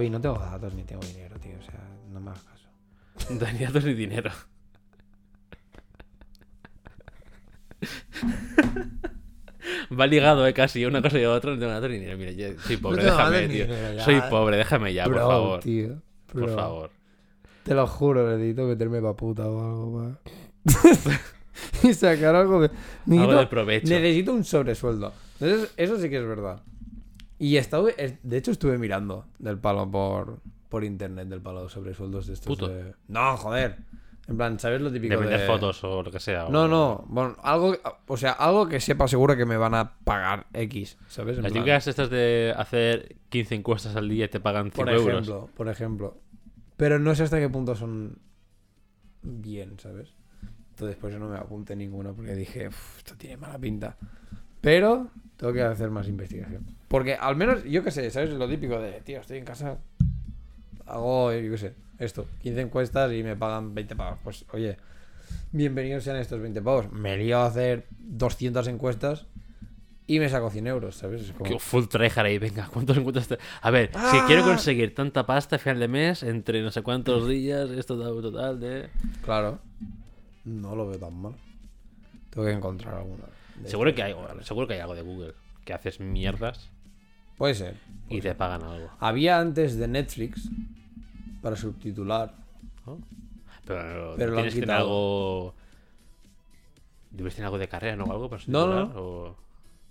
Javi, no tengo datos ni tengo dinero, tío. O sea, no me hagas caso. No hay datos ni dinero. Va ligado, eh, casi una cosa y otra. No tengo datos ni dinero. Mira, yo soy pobre, déjame, tío. dinero. Soy pobre, déjame ya, por favor. tío. Por favor. Te lo juro, necesito meterme pa' puta o algo, y sacar algo de. Algo Necesito, de provecho. necesito un sobresueldo. Entonces, eso sí que es verdad. Y estuve, es- de hecho, estuve mirando del palo por, por internet, del palo sobre sueldos de estos. Puto. de- No, joder. En plan, ¿sabes lo típico De vender de- fotos o lo que sea. o- No, no. Bueno, algo, o sea, algo que sepa seguro que me van a pagar X, ¿sabes? En Las plan, típicas estas de hacer 15 encuestas al día y te pagan 5 por euros. ejemplo, por ejemplo. Pero no sé hasta qué punto son bien, ¿sabes? Entonces por eso no me apunté ninguna porque dije, "Uf, esto tiene mala pinta. Pero tengo que hacer más investigación. Porque al menos, yo qué sé, ¿sabes? Lo típico de, tío, estoy en casa, hago, yo qué sé, esto, 15 encuestas y me pagan 20 pavos. Pues oye, bienvenidos sean estos 20 pavos. Me lío a hacer 200 encuestas y me saco 100 euros, ¿sabes? Es como- Que Full tryhard ahí, venga, ¿cuántos encuentras? te- A ver, si Ah. quiero conseguir tanta pasta a final de mes, entre no sé cuántos días, esto da un total de. Claro. No lo veo tan mal. Tengo que encontrar alguna. Seguro que hay, seguro que hay algo de Google que haces mierdas Puede ser. y te pagan algo. Había antes de Netflix para subtitular. ¿no? Pero, Pero lo han tienes que tener quitado. algo. Debes tener algo de carrera, ¿no? Algo para No, no, subtitular, o-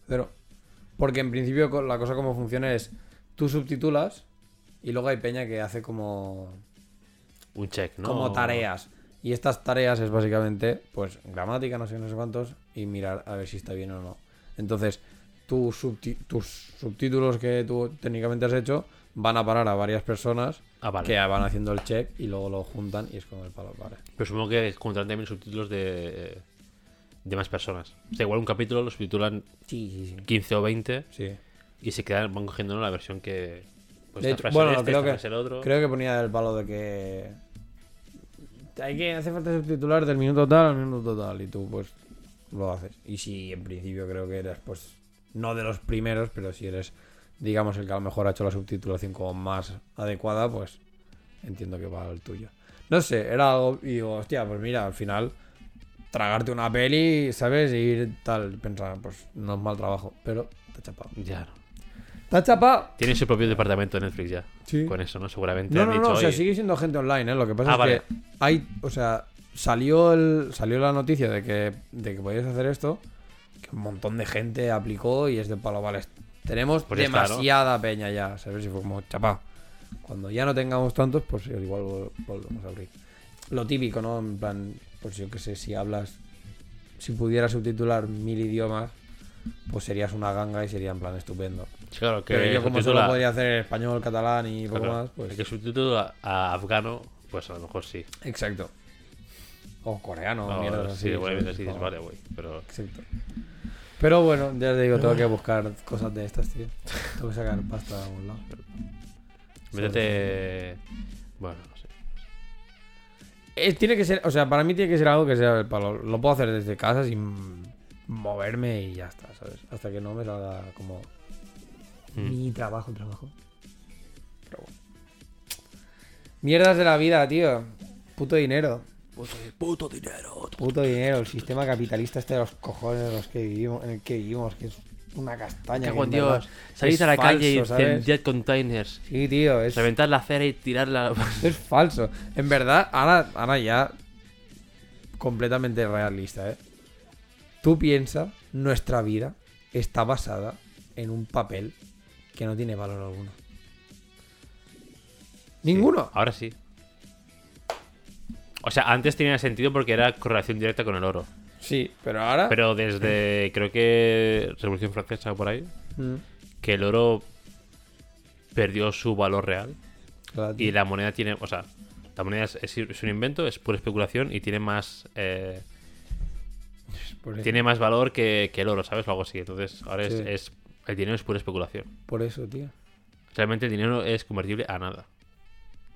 Pero. Porque en principio la cosa como funciona es. Tú subtitulas y luego hay peña que hace como. Un check, ¿no? como tareas. Y estas tareas es básicamente, pues, gramática, no sé, no sé cuántos, y mirar a ver si está bien o no. Entonces, tus subtítulos que tú técnicamente has hecho van a parar a varias personas Ah, vale. que van haciendo el check y luego lo juntan y es como el palo, vale. Pero supongo que juntarán también subtítulos de. de más personas. O sea, igual un capítulo lo subtitulan Sí, sí, sí. 15 o 20 Sí. y se quedan, van cogiendo ¿no? la versión que. Pues De hecho, bueno, este, creo que, el otro. creo que ponía el palo de que hay que hace falta subtitular del minuto tal al minuto tal y tú pues lo haces. Y si en principio creo que eres pues no de los primeros, pero si eres digamos el que a lo mejor ha hecho la subtitulación como más adecuada, pues entiendo que va al tuyo. No sé, era algo y digo, hostia, pues mira, al final tragarte una peli, ¿sabes? Y ir tal, pensar, pues no es mal trabajo, pero ha chapado. Ya. ¡Te ha chapado! Tiene su propio departamento de Netflix ya. Sí. Con eso, ¿no? Seguramente No, han no, dicho, no, o sea, "Oye, sigue siendo gente online, ¿eh? Lo que pasa Ah, es vale. que hay, o sea, salió el salió la noticia de que, de que podías hacer esto, que un montón de gente aplicó y es de palo, vale, tenemos Pues ya está, ¿no? demasiada peña ya, ¿sabes? Y fue como, chapa, cuando ya no tengamos tantos, pues igual vol- volvemos a abrir. Lo típico, ¿no? En plan, pues yo qué sé, si hablas, si pudieras subtitular mil idiomas, pues serías una ganga y sería en plan estupendo. sí, claro, que Pero yo como subtitula- solo podría hacer español, catalán y poco claro, más, pues... el que subtitula a afgano, pues a lo mejor sí. Exacto. O coreano, No, mierdas sí, ¿sabes? sí, Como- vale, güey. Pero Exacto. Pero bueno, ya te digo, tengo que buscar cosas de estas, tío. Tengo que sacar pasta de algún lado. métete. Bueno, no sé. Eh, tiene que ser, o sea, para mí tiene que ser algo que sea el palo. Lo puedo hacer desde casa sin moverme y ya está, ¿sabes? Hasta que no me salga como Mm. mi trabajo, trabajo. Pero bueno. Mierdas de la vida, tío. Puto dinero. Puto dinero. Puto dinero, el sistema capitalista este de los cojones en los que vivimos, en el que vivimos, que es una castaña. Cago en Dios. Salís a la calle y incendiar containers. Sí, tío, es, Reventar la acera y tirarla. es falso. En verdad, ahora, ahora ya completamente realista, ¿eh? Tú piensas, nuestra vida está basada en un papel que no tiene valor alguno. Ninguno. Ahora sí. O sea, antes tenía sentido porque era correlación directa con el oro. Sí, pero ahora... Pero desde, creo que Revolución Francesa o por ahí, Mm, que el oro perdió su valor real claro, y la moneda tiene, o sea, la moneda es, un invento, es pura especulación y tiene más, eh, tiene más valor que, que el oro, ¿sabes? O algo así. Entonces, ahora es, es- el dinero es pura especulación. por eso, tío. Realmente el dinero es convertible a nada.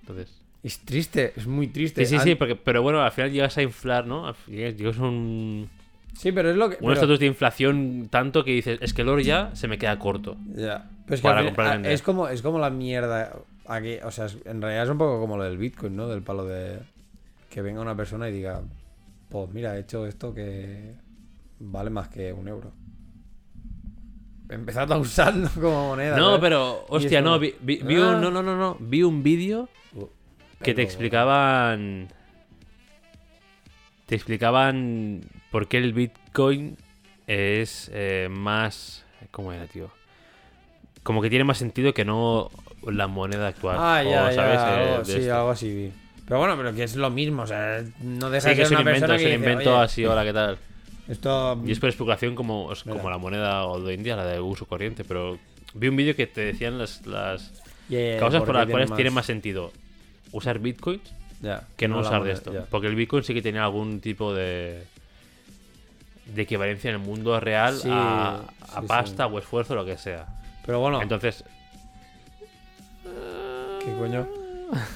Entonces, Es triste, es muy triste. sí, sí, An- sí, porque, pero bueno, al final llegas a inflar, ¿no? Llegas a un, Sí, pero es lo que... un pero- estatus de inflación tanto que dices, es que el oro ya se me queda corto. Ya. Que Para comprar es como, es como la mierda. aquí, o sea, en realidad es un poco como lo del Bitcoin, ¿no? Del palo de que venga una persona y diga, pues mira, he hecho esto que vale más que un euro. Empezad a usarlo como moneda. No, ¿sabes? pero, hostia, no, vi, vi- vi ah. un, no, no, no, no, vi un vídeo Que te explicaban. Te explicaban por qué el Bitcoin es eh, más. ¿Cómo era, tío? Como que tiene más sentido que no la moneda actual. Ah, o, ya, ya, ¿sabes? Eh, algo, de sí, algo así vi. Pero bueno, pero que es lo mismo, o sea, no deja Sí, de que es ser un una invento, persona es un invento "Oye, así, hola, ¿qué tal? Esto Y es por especulación como, es como la moneda de hoy en día, la de uso corriente, pero vi un vídeo que te decían las, las yeah, causas por las cuales tiene más sentido usar bitcoins ya, que no, usar de esto. Porque el Bitcoin sí que tenía algún tipo de, de equivalencia en el mundo real Sí, a, a sí, pasta o esfuerzo, lo que sea. Pero bueno, Entonces, ¿qué coño?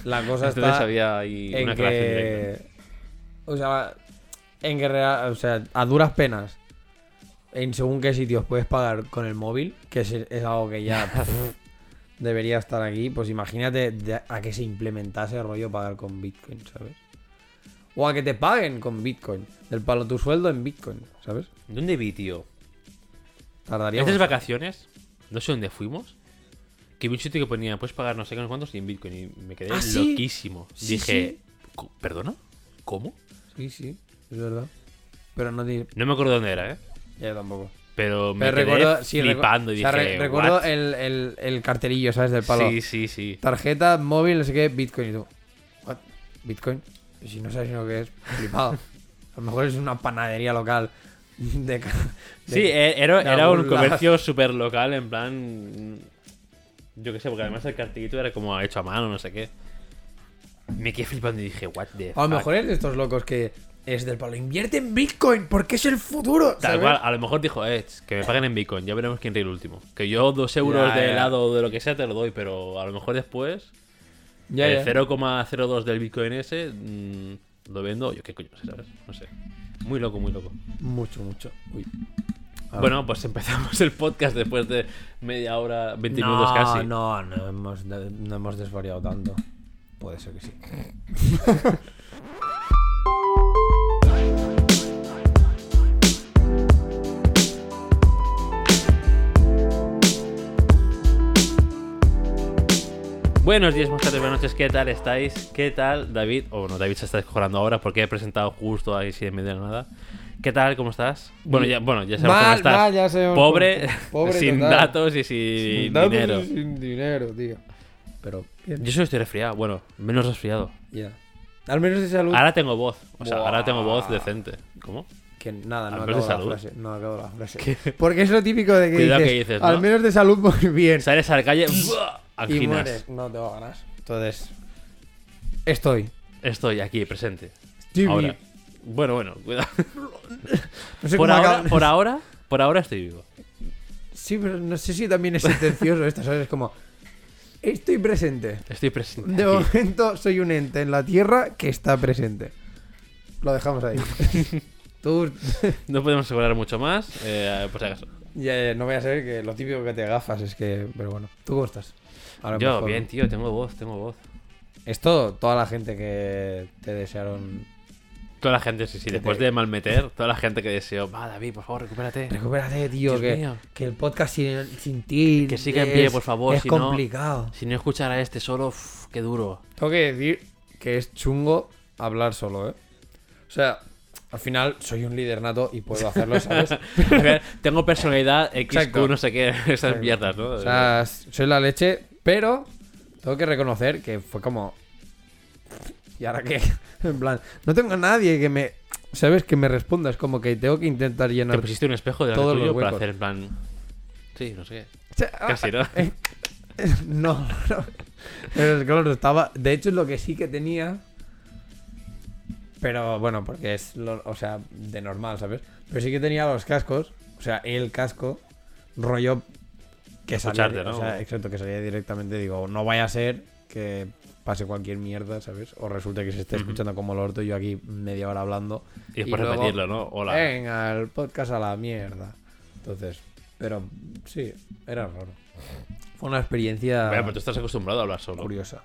La cosa entonces está había ahí en una que... O sea, en que real- o sea, a duras penas, en según qué sitios puedes pagar con el móvil, que es, es algo que ya debería estar aquí, pues imagínate a que se implementase el rollo pagar con Bitcoin, ¿sabes? O a que te paguen con Bitcoin. Del palo tu sueldo en Bitcoin, ¿sabes? ¿Dónde vi, tío? Tardaría Estas vacaciones, no sé dónde fuimos, que vi un sitio que ponía, puedes pagar no sé qué, no cuántos y en Bitcoin. Y me quedé ¿Ah, sí? loquísimo. Sí, Dije, "Co- ¿perdona? ¿Cómo? Sí, sí, es verdad. Pero no te... No me acuerdo dónde era, ¿eh? Ya tampoco. Pero me Pero quedé recuerdo, sí, flipando y o sea, dije, recuerdo el, el, el cartelillo, ¿sabes? Del palo. Sí, sí, sí. Tarjeta, móvil, no sé qué, Bitcoin y tú. ¿What? ¿Bitcoin? Y si no sabes lo que es, flipado. A lo mejor es una panadería local de... ca- de- Sí, e- era, de era un comercio súper local, en plan. Yo qué sé, porque además el cartellito era como hecho a mano, no sé qué. Me quedé flipando y dije, what the A lo mejor es de estos locos que es del palo. Invierte en Bitcoin porque es el futuro. Tal cual, a lo mejor dijo, eh, que me paguen en Bitcoin, ya veremos quién ríe el último. Que yo dos euros Ya, de helado o de lo que sea te lo doy, pero a lo mejor después Ya, el ya. 0,02 del Bitcoin ese mm, lo vendo, yo qué coño ¿sabes? No sé. Muy loco, muy loco. Mucho, mucho. Uy. Bueno, pues empezamos el podcast después de media hora, 20 no, minutos casi. No, no hemos, no hemos desvariado tanto. Puede ser que sí. Buenos días, buenas tardes, buenas noches, ¿qué tal estáis? ¿Qué tal, David? O bueno, David se está descojonando ahora porque he presentado justo ahí sin medio de nada. ¿Qué tal? ¿Cómo estás? Bueno, ya, bueno, ya sabemos cómo estás. ya sabemos Pobre, pobre sin total. datos y sin, Sin datos y dinero. Sin dinero, tío. Pero bien. Yo solo estoy resfriado, bueno, menos resfriado. Ya. Al menos de salud. Ahora tengo voz, o sea, ahora Buah. tengo voz decente. ¿Cómo? Que nada, no Al acabo de la salud. frase. No acabo la frase. Porque es lo típico de que dices, que dices, al menos de salud muy bien. Sales a la calle, ¡buah! Y anginas. mueres. No tengo ganas. Entonces, estoy. Estoy aquí, presente. Estoy Ahora. vivo. Bueno, bueno, cuidado. No sé Por cómo ahora, por ahora, por ahora estoy vivo. Sí, pero no sé si también es sentencioso esto, ¿sabes? Es como, estoy presente. Estoy presente. De aquí. momento soy un ente en la Tierra que está presente. Lo dejamos ahí. Tú, No podemos asegurar mucho más, eh, por si acaso. ya, ya, no voy a ser que lo típico que te gafas es que... Pero bueno, ¿tú cómo estás? Yo, mejor- bien, tío, tengo voz, tengo voz. Esto, toda la gente que te desearon... Toda la gente, sí, sí, Que después te- de malmeter, toda la gente que deseó, va, David, por favor, recupérate. Recupérate, tío, que, que el podcast sin, sin ti... Que siga en pie, por favor, Es si no- complicado. Si no escuchara a este solo, qué duro. Tengo que decir que es chungo hablar solo, ¿eh? O sea, al final soy un líder nato y puedo hacerlo, ¿sabes? Tengo personalidad XQ, Exacto. no sé qué, esas mierdas, ¿no? O sea, soy la leche, pero tengo que reconocer que fue como. ¿Y ahora qué? En plan, no tengo a nadie que me. ¿Sabes? Que me responda. Es como que tengo que intentar Te llenar. pusiste un espejo delante todos los para huecos. hacer en plan. Sí, no sé qué. Ah, Casi, ¿no? eh, no, no. Pero claro, estaba. De hecho, es lo que sí que tenía. Pero bueno, porque es. Lo, o sea, de normal, ¿sabes? Pero sí que tenía los cascos. O sea, el casco. Rollo. Que salía. O ¿no? sea, exacto, que salía directamente. Digo, no vaya a ser que pase cualquier mierda, ¿sabes? O resulte que se esté Ujú. escuchando como el orto y yo aquí media hora hablando. Y después luego, repetirlo, ¿no? Hola. Venga, el podcast a la mierda. Entonces, pero sí, era raro. Fue una experiencia pero tú estás acostumbrado a hablar solo. curiosa.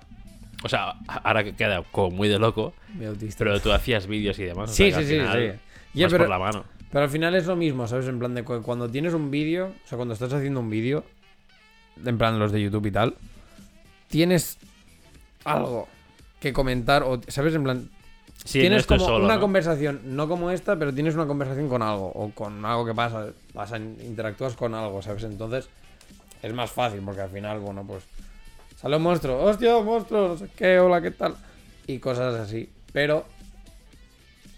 O sea, ahora que queda como muy de loco, Muy autista. pero tú hacías vídeos y demás. o Sí, sea, sí, sí, final sí. Pero- por la mano. Pero al final es lo mismo, ¿sabes? En plan de cu- cuando tienes un vídeo, o sea, cuando estás haciendo un vídeo, en plan los de YouTube y tal, tienes algo que comentar, o, ¿sabes? En plan, Sí, tienes como solo, una ¿no? conversación, no como esta, pero tienes una conversación con algo, o con algo que pasa, pasa interactúas con algo, ¿sabes? Entonces es más fácil, porque al final, bueno, pues sale un monstruo, hostia, un monstruo, no sé qué, hola, ¿qué tal? Y cosas así. Pero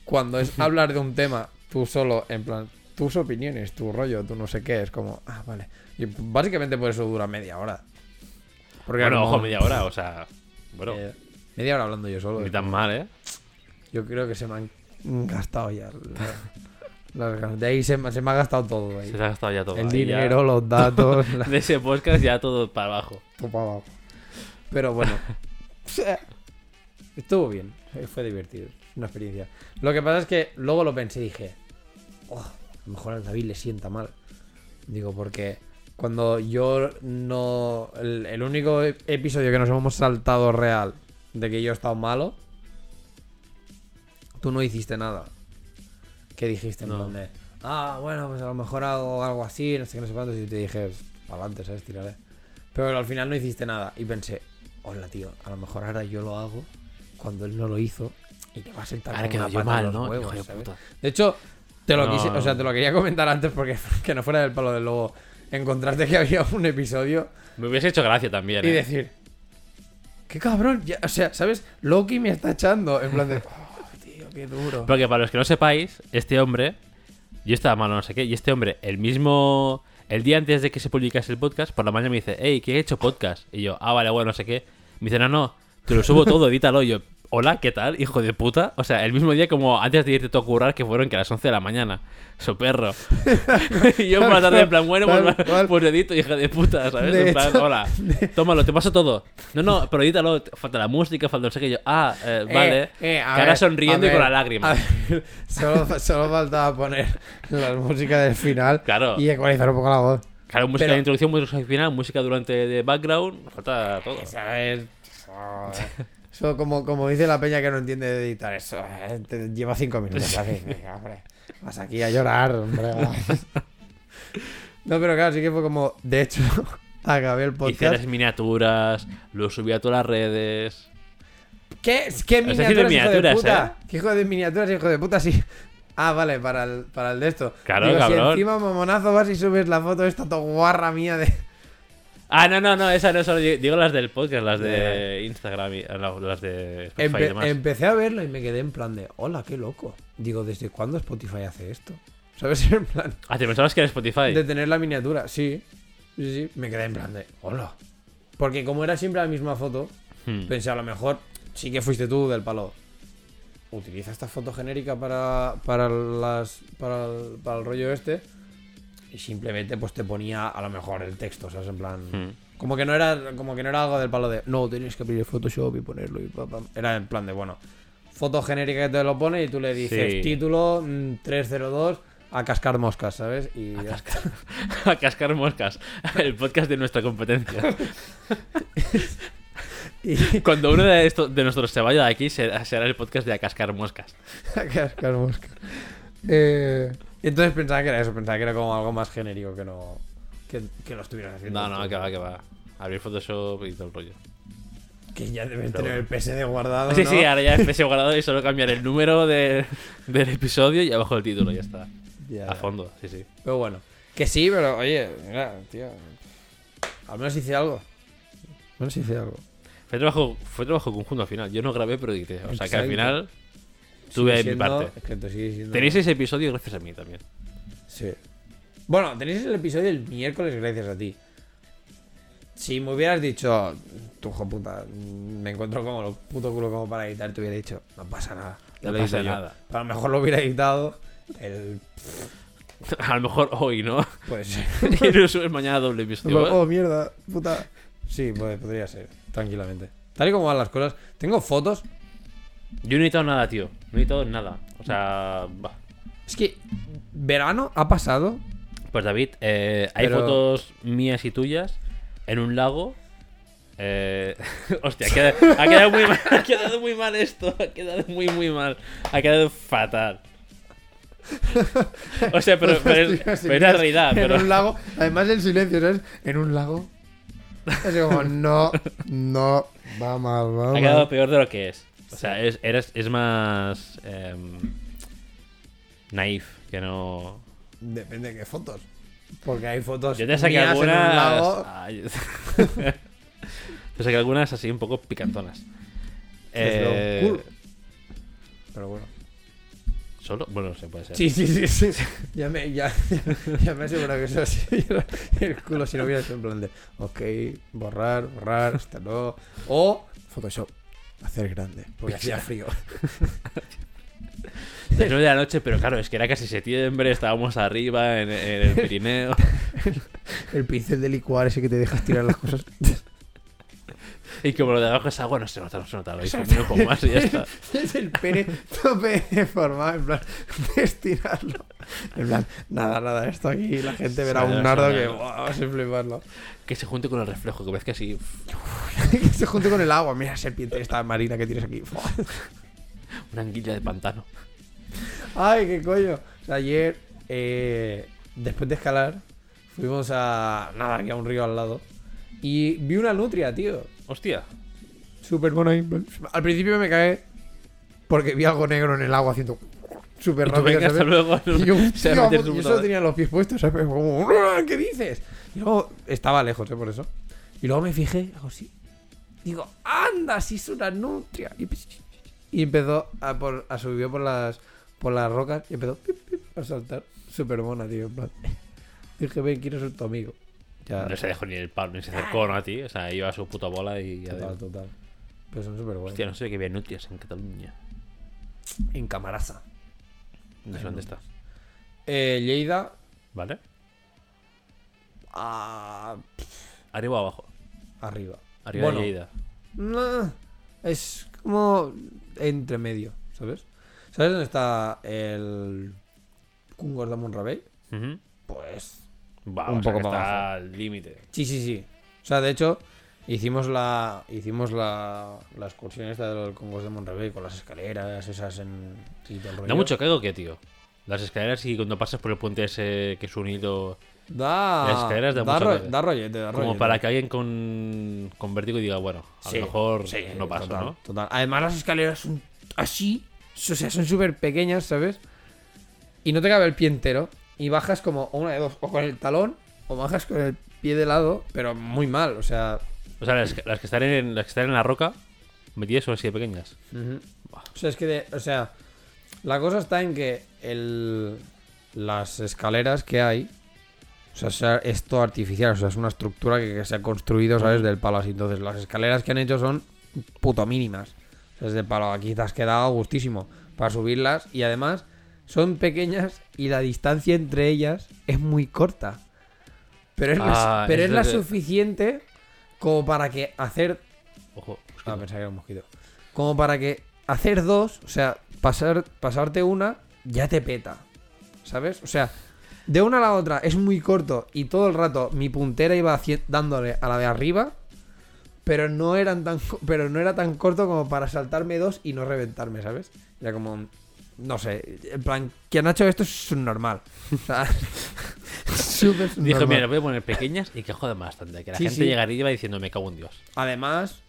cuando es hablar de un tema tú solo, en plan, tus opiniones, tu rollo, tú no sé qué, es como, ah, vale. Y básicamente por eso dura media hora. Porque Bueno, como- ojo, media hora, o sea. Bueno, eh, media hora hablando yo solo. ni es tan mal, ¿eh? Yo creo que se me han gastado ya. la- de ahí se, me- se me ha gastado todo. ahí. Se ha gastado ya todo. El ahí ya- dinero, los datos, la- De ese podcast ya todo para abajo. todo para abajo. Pero bueno. Estuvo bien. Fue divertido. Una experiencia. Lo que pasa es que luego lo pensé y dije. "Oh, a lo mejor al David le sienta mal. Digo, porque cuando yo no. El, el único episodio que nos hemos saltado real de que yo he estado malo. Tú no hiciste nada. ¿Qué dijiste en No. plan de, Ah, bueno, pues a lo mejor hago algo así, no sé qué, no sé cuántos. Y te dije, para adelante, ¿sabes? Tiraré. Pero al final no hiciste nada. Y pensé, hola, tío, a lo mejor ahora yo lo hago cuando él no lo hizo. Y te va a sentar Ahora quedó yo en mal, ¿no? huevos, de hecho, te lo No, quise, o sea, te lo quería comentar antes porque que no fuera del palo de lobo. Encontrarte que había un episodio Me hubiese hecho gracia también, y ¿eh? decir, qué cabrón, ya- o sea, ¿sabes? Loki me está echando. En plan de, oh, tío, qué duro. Porque para los que no sepáis, este hombre, yo estaba malo, no sé qué, y este hombre, el mismo, el día antes de que se publicase el podcast, por la mañana me dice, hey, que he hecho podcast. Y yo, ah, vale, bueno, no sé qué. Me dice, no, no, te lo subo todo, edítalo. Y yo, hola, ¿qué tal, hijo de puta? O sea, el mismo día como antes de irte tú a currar, que fueron que a las 11 de la mañana. So perro. y yo por la tarde en plan, bueno, pues, cual. pues edito, hija de puta, ¿sabes? De en plan, hecho- hola, tómalo, te paso todo. No, no, pero edítalo, falta la música, falta no sé qué. Yo, ah, eh, vale. Eh, eh, a cara ver, sonriendo a y con ver, la lágrima. a ver, solo, solo faltaba poner la música del final Claro. y ecualizar un poco la voz. Claro, música Pero- de introducción, música final, música durante de background, falta todo. ¿Sabes? Joder. Eso como, como dice la peña que no entiende de editar eso. eh, te lleva cinco minutos. ¿sabes? Venga, hombre. Vas aquí a llorar, hombre. No, pero claro, sí que fue como. De hecho, acabé el Hice podcast. las miniaturas, lo subí a todas las redes. ¿Qué? ¿Qué miniaturas, hijo de miniaturas, puta? ¿Qué hijo de miniaturas, hijo de puta? Sí. Ah, vale, para el, para el de esto. Claro, Digo, cabrón. Si encima mamonazo vas y subes la foto esta todo guarra mía de. Ah, no, no, no, esa no, solo digo las del podcast, las de Instagram, y, no, las de Spotify y Empe- demás. empecé a verlo y me quedé en plan de, hola, qué loco. Digo, ¿desde cuándo Spotify hace esto? ¿Sabes? En plan Ah, ¿te pensabas que era Spotify? de tener la miniatura. Sí, sí, sí. Me quedé en plan de, hola. Porque como era siempre la misma foto, Hmm. pensé, a lo mejor sí que fuiste tú del palo. Utiliza esta foto genérica para, para, las, para, el, para el rollo este. Y simplemente pues te ponía a lo mejor el texto, ¿sabes? En plan... Hmm. Como que no era como que no era algo del palo de no, tenéis que abrir el Photoshop y ponerlo y pa, pa". Era en plan de bueno, foto genérica que te lo pone y tú le dices Sí. título mm, 302 a cascar moscas, ¿sabes? Y ya está. a cascar moscas. El podcast de nuestra competencia. Y Cuando uno de, estos, de nosotros se vaya de aquí, será, será el podcast de a cascar moscas. a cascar moscas. Eh, entonces pensaba que era eso, pensaba que era como algo más genérico que no que, que lo estuvieras haciendo. No, no, que va, que va. Abrir Photoshop y todo el rollo. Que ya Pero tener el PSD guardado. Sí, ¿no? sí, ahora ya es PC guardado y solo cambiar el número de, del episodio y abajo el título, ya está. Ya, A fondo, sí, sí. Pero bueno, que sí, pero oye, mira, tío. Al menos hice algo. Al menos hice algo. Fue trabajo, fue trabajo conjunto al final. Yo no grabé, pero edité. O sea que al final tuve Sigue mi parte. es que esto sigue siendo- Tenéis ese episodio gracias a mí también. Sí. Bueno, tenéis el episodio el miércoles gracias a ti. Si me hubieras dicho, tu hijo puta, me encuentro como lo puto culo como para editar, te hubiera dicho, no pasa nada. No lo pasa edito yo". nada. A lo mejor lo hubiera editado el. A lo mejor hoy, ¿no? Pues. y lo subes mañana doble episodio. oh, mierda, puta. Sí, pues, podría ser, tranquilamente. Tal y como van las cosas, tengo fotos. Yo no he editado nada, tío. No he editado nada. O sea, va. Es que verano ha pasado. Pues David, eh, hay Pero- fotos mías y tuyas en un lago. Eh... Hostia, ha quedado, ha quedado muy mal, ha quedado muy mal esto. Ha quedado muy, muy mal. Ha quedado fatal. O sea, pero, pero, es, pero es la realidad. En Pero... un lago, además el silencio, ¿sabes? En un lago. Es como, no, no, va mal, va Ha quedado peor de lo que es. O sea, es, eres- es más. em, naif que no. Depende de qué fotos. Porque hay fotos Yo te saqué mías algunas. en un lago. Ay, te saqué algunas así un poco picantonas. Es lo Eh, cool. Pero bueno. ¿Solo? Bueno, se puede ser. Sí, sí, sí, sí. Ya me, ya, ya me aseguro que eso sí era el culo si no hubiera sido en plan de, ok, borrar, borrar, hasta no. O Photoshop, hacer grande, porque hacía frío. Las nueve de la noche, pero claro, es que era casi septiembre, estábamos arriba en, en el Pirineo. El pincel de licuar ese que te dejas tirar las cosas. Y como lo de abajo es agua, no se nota, no se nota. Lo difumino un poco más y ya está. Es el pene tope deformado, en plan, de estirarlo. En plan, nada, nada, esto aquí la gente verá un nardo que wow, a fliparlo. Que se junte con el reflejo, que ves que así. que se junte con el agua. Mira la serpiente esta marina que tienes aquí. Una anguila de pantano. Ay, qué coño. O sea, ayer, eh, después de escalar, fuimos a. Nada, aquí a un río al lado. Y vi una nutria, tío. Hostia. Súper ahí. Al principio me cagué porque vi algo negro en el agua haciendo súper rápido. venga, hasta. Y yo, Se madre. tenía los pies puestos, ¿sabes? Como, "Ah, ¿qué dices? Y luego estaba lejos, ¿eh? Por eso. Y luego me fijé, hago así. Digo, anda, si es una nutria. Y, y empezó a, por, a subir por las, por las rocas y empezó pip, pip, a saltar. Súper mona, tío. En plan. Dije, ven, quiero ser tu amigo. Ya, No se dejó ni el palo, ni se acercó ¿no? a ti. O sea, iba a su puta bola y. ya total, total. Pero son súper buenos. Hostia, no sé qué había nutrias en Cataluña. En Camarasa. No sé dónde está. Eh, Lleida. ¿Vale? ah, Arriba o abajo. arriba. Arriba Bueno. de Lleida. No, es como entre medio, ¿sabes? ¿Sabes dónde está el Cungos de Monrabey? Ujú. Pues Va, Un o sea poco que para está al límite. sí, sí, sí. O sea, de hecho, hicimos la hicimos la, la excursión esta del Cungos de Monrabey con las escaleras esas en y todo el rollo. Da mucho cago que, tío. Las escaleras y cuando pasas por el puente ese que es unido. Da, Las escaleras da da, mucho ro- cague. da rollete, da Como rollete. para que alguien con, con vértigo diga, bueno, a Sí, lo mejor sí, no total, ¿no? total. Además, las escaleras son así, o sea, son súper pequeñas, ¿sabes? Y no te cabe el pie entero. Y bajas como una de dos, o con el talón, o bajas con el pie de lado, pero muy mal, o sea. O sea, las, que- las que están en, las que están en la roca, metidas son así de pequeñas. O sea, es que, de- o sea, la cosa está en que el, las escaleras que hay, o sea, sea- es todo artificial, o sea, es una estructura que, que se ha construido, ¿sabes? Del palo así. Entonces, las escaleras que han hecho son puto mínimas. O sea, es de palo. Aquí te has quedado gustísimo para subirlas y además son pequeñas y la distancia entre ellas es muy corta. Pero es, la, Ah, pero es la que- suficiente como para que hacer Ojo. Ah, pensaba que era un mosquito. Como para que hacer dos, o sea, pasar, pasarte una, ya te peta. ¿Sabes? O sea, de una a la otra es muy corto y todo el rato mi puntera iba dándole a la de arriba, pero no, eran tan, pero no era tan corto como para saltarme dos y no reventarme, ¿sabes? Era como, no sé, en plan, quien ha hecho esto es subnormal. O sea, súper Dijo, mira, voy a poner pequeñas y que jodan bastante. Que la Sí, gente sí. llegaría y iba diciendo, me cago en Dios. Además,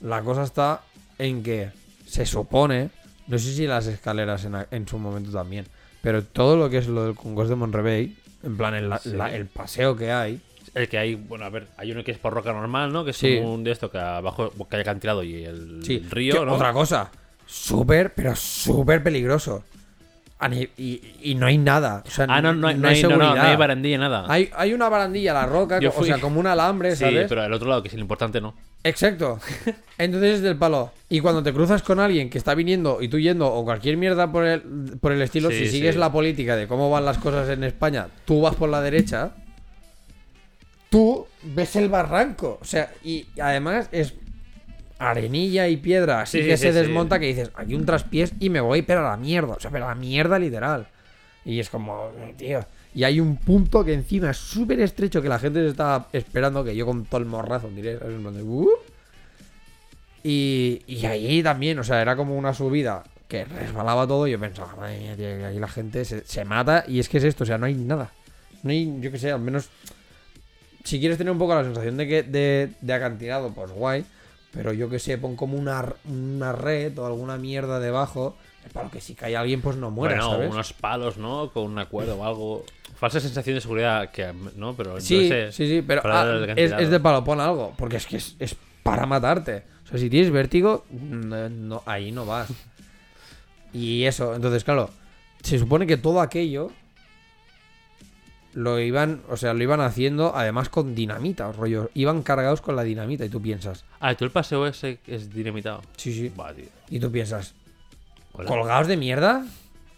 la cosa está en que se supone, no sé si las escaleras en, en su momento también, pero todo lo que es lo del Congos de Monrevey, en plan el, la- Sí. la- el paseo que hay, El que hay, bueno, a ver, hay uno que es por roca normal, ¿no? Que es Sí. un de esto que abajo que hay acantilado y el, sí, el río, otra cosa, súper, pero súper peligroso. Y, y no hay nada. O sea, Ah, no, no, hay- no, hay no, hay barandilla, nada. Hay, hay una barandilla, la roca, Yo o sea, como un alambre, sí, pero al otro lado, que es el importante, no. Exacto. Entonces es del palo. Y cuando te cruzas con alguien que está viniendo y tú yendo o cualquier mierda por el, por el estilo, Sí, si sigues sí. la política de cómo van las cosas en España, tú vas por la derecha, tú ves el barranco. O sea, y además es arenilla y piedra, así Sí, que sí, se sí. desmonta que dices, aquí un traspiés y me voy, pero a la mierda. O sea, pero a la mierda literal. Y es como, tío. Y hay un punto que encima es súper estrecho que la gente se está esperando, que yo con todo el morrazo diré, "Uh". Y, y ahí también, o sea, era como una subida que resbalaba todo y yo pensaba, madre mía, tío, que ahí la gente se, se mata y es que es esto, o sea, no hay nada. No hay, yo qué sé, al menos si quieres tener un poco la sensación de que de, de acantilado, pues guay. Pero yo que sé, pon como una, una red o alguna mierda debajo. Para que si cae alguien, pues no muera, bueno, ¿sabes? unos palos, ¿no? Con una cuerda o algo. Falsa sensación de seguridad que, ¿no? Pero Sí, sí, sí, pero ah, es, de palo, pon algo. Porque es que es, es para matarte. O sea, si tienes vértigo, no, no- ahí no vas. Y eso, entonces, claro, se supone que todo aquello lo iban, o sea, lo iban haciendo además con dinamita, rollo. Iban cargados con la dinamita y tú piensas, Ah, ¿y tú el paseo ese es dinamitado? sí, sí. Va, tío. Y tú piensas, Hola. colgados de mierda,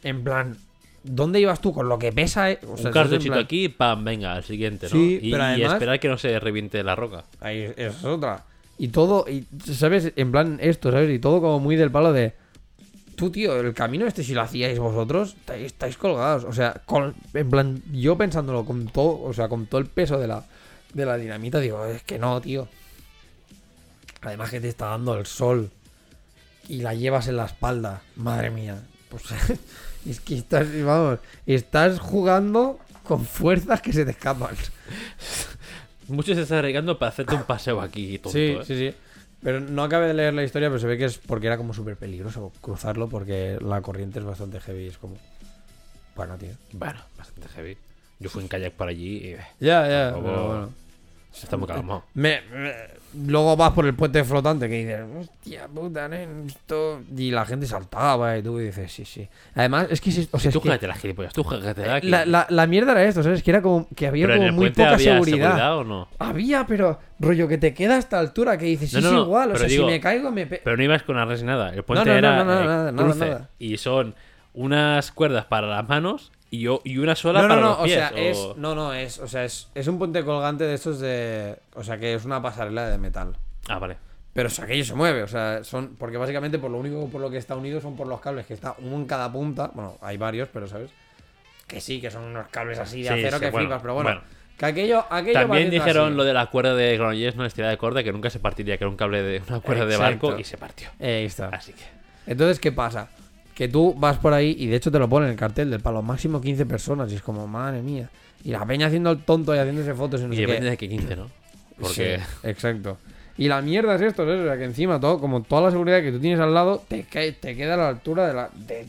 en plan, ¿dónde ibas tú con lo que pesa? eh? O sea, Un cartuchito plan- aquí, pam, venga, al siguiente, ¿no? Sí, y, pero y además- esperar que no se reviente la roca. Ahí es- es otra. Y todo, y, ¿sabes? En plan, esto, ¿sabes? Y todo como muy del palo de. Tú, tío, el camino este, si lo hacíais vosotros, estáis, estáis colgados. O sea, con- en plan, yo pensándolo con todo, o sea, con todo el peso de la, de la dinamita, digo, es que no, tío. Además que te está dando el sol y la llevas en la espalda. Madre mía. Pues es que estás, vamos, estás jugando con fuerzas que se te escapan. Muchos se están arriesgando para hacerte un paseo aquí, tonto, Sí, ¿eh? sí, sí. Pero no acabé de leer la historia, pero se ve que es porque era como súper peligroso cruzarlo porque la corriente es bastante heavy. Es como. Bueno, tío. Bueno, bastante heavy. Yo fui en kayak por allí y Ya, ya. Tampoco- pero bueno. está muy calmado. Me, me- Luego vas por el puente flotante que dices, hostia puta, nen, esto. Y la gente saltaba y tú dices, sí, sí. Además, es que. O sea, tú es que las gilipollas, tú aquí. la, la, la mierda era esto, ¿sabes? Que era como. Que había Pero como muy poca había seguridad. o no? Había, pero rollo que te queda a esta altura que dices, sí, No, no, es no, igual. O sea, digo- si me caigo, me. pe- Pero no ibas con arres ni nada. El puente no, no, era no, no, eh, nada, nada, cruce. nada. Y son unas cuerdas para las manos y, yo, y una sola No, no, para no, los o pies. sea, es. o- No, no, es. O sea, es, es un puente colgante de estos de. O sea, que es una pasarela de metal. Ah, vale. Pero o sea, aquello se mueve, o sea, son. Porque básicamente por lo único por lo que está unido son por los cables que está uno en cada punta. Bueno, hay varios, pero ¿sabes? Que sí, que son unos cables así de Sí, acero sí, que bueno, flipas, pero bueno. bueno. Que aquello, aquello También dijeron así. lo de la cuerda de Granollers, no estirada de corda, que nunca se partiría, que era un cable de una cuerda de Exacto. barco y se partió. Ahí está. Así que. Entonces, ¿qué pasa? Que tú vas por ahí y de hecho te lo pone en el cartel del palo máximo 15 personas y es como, madre mía. Y la peña haciendo el tonto y haciéndose fotos y no Y sé qué. depende de qué 15, ¿no? Porque. Sí, exacto. Y la mierda es esto, ¿sabes? O sea, que encima todo, como toda la seguridad que tú tienes al lado, te, cae- te queda a la altura de la, de,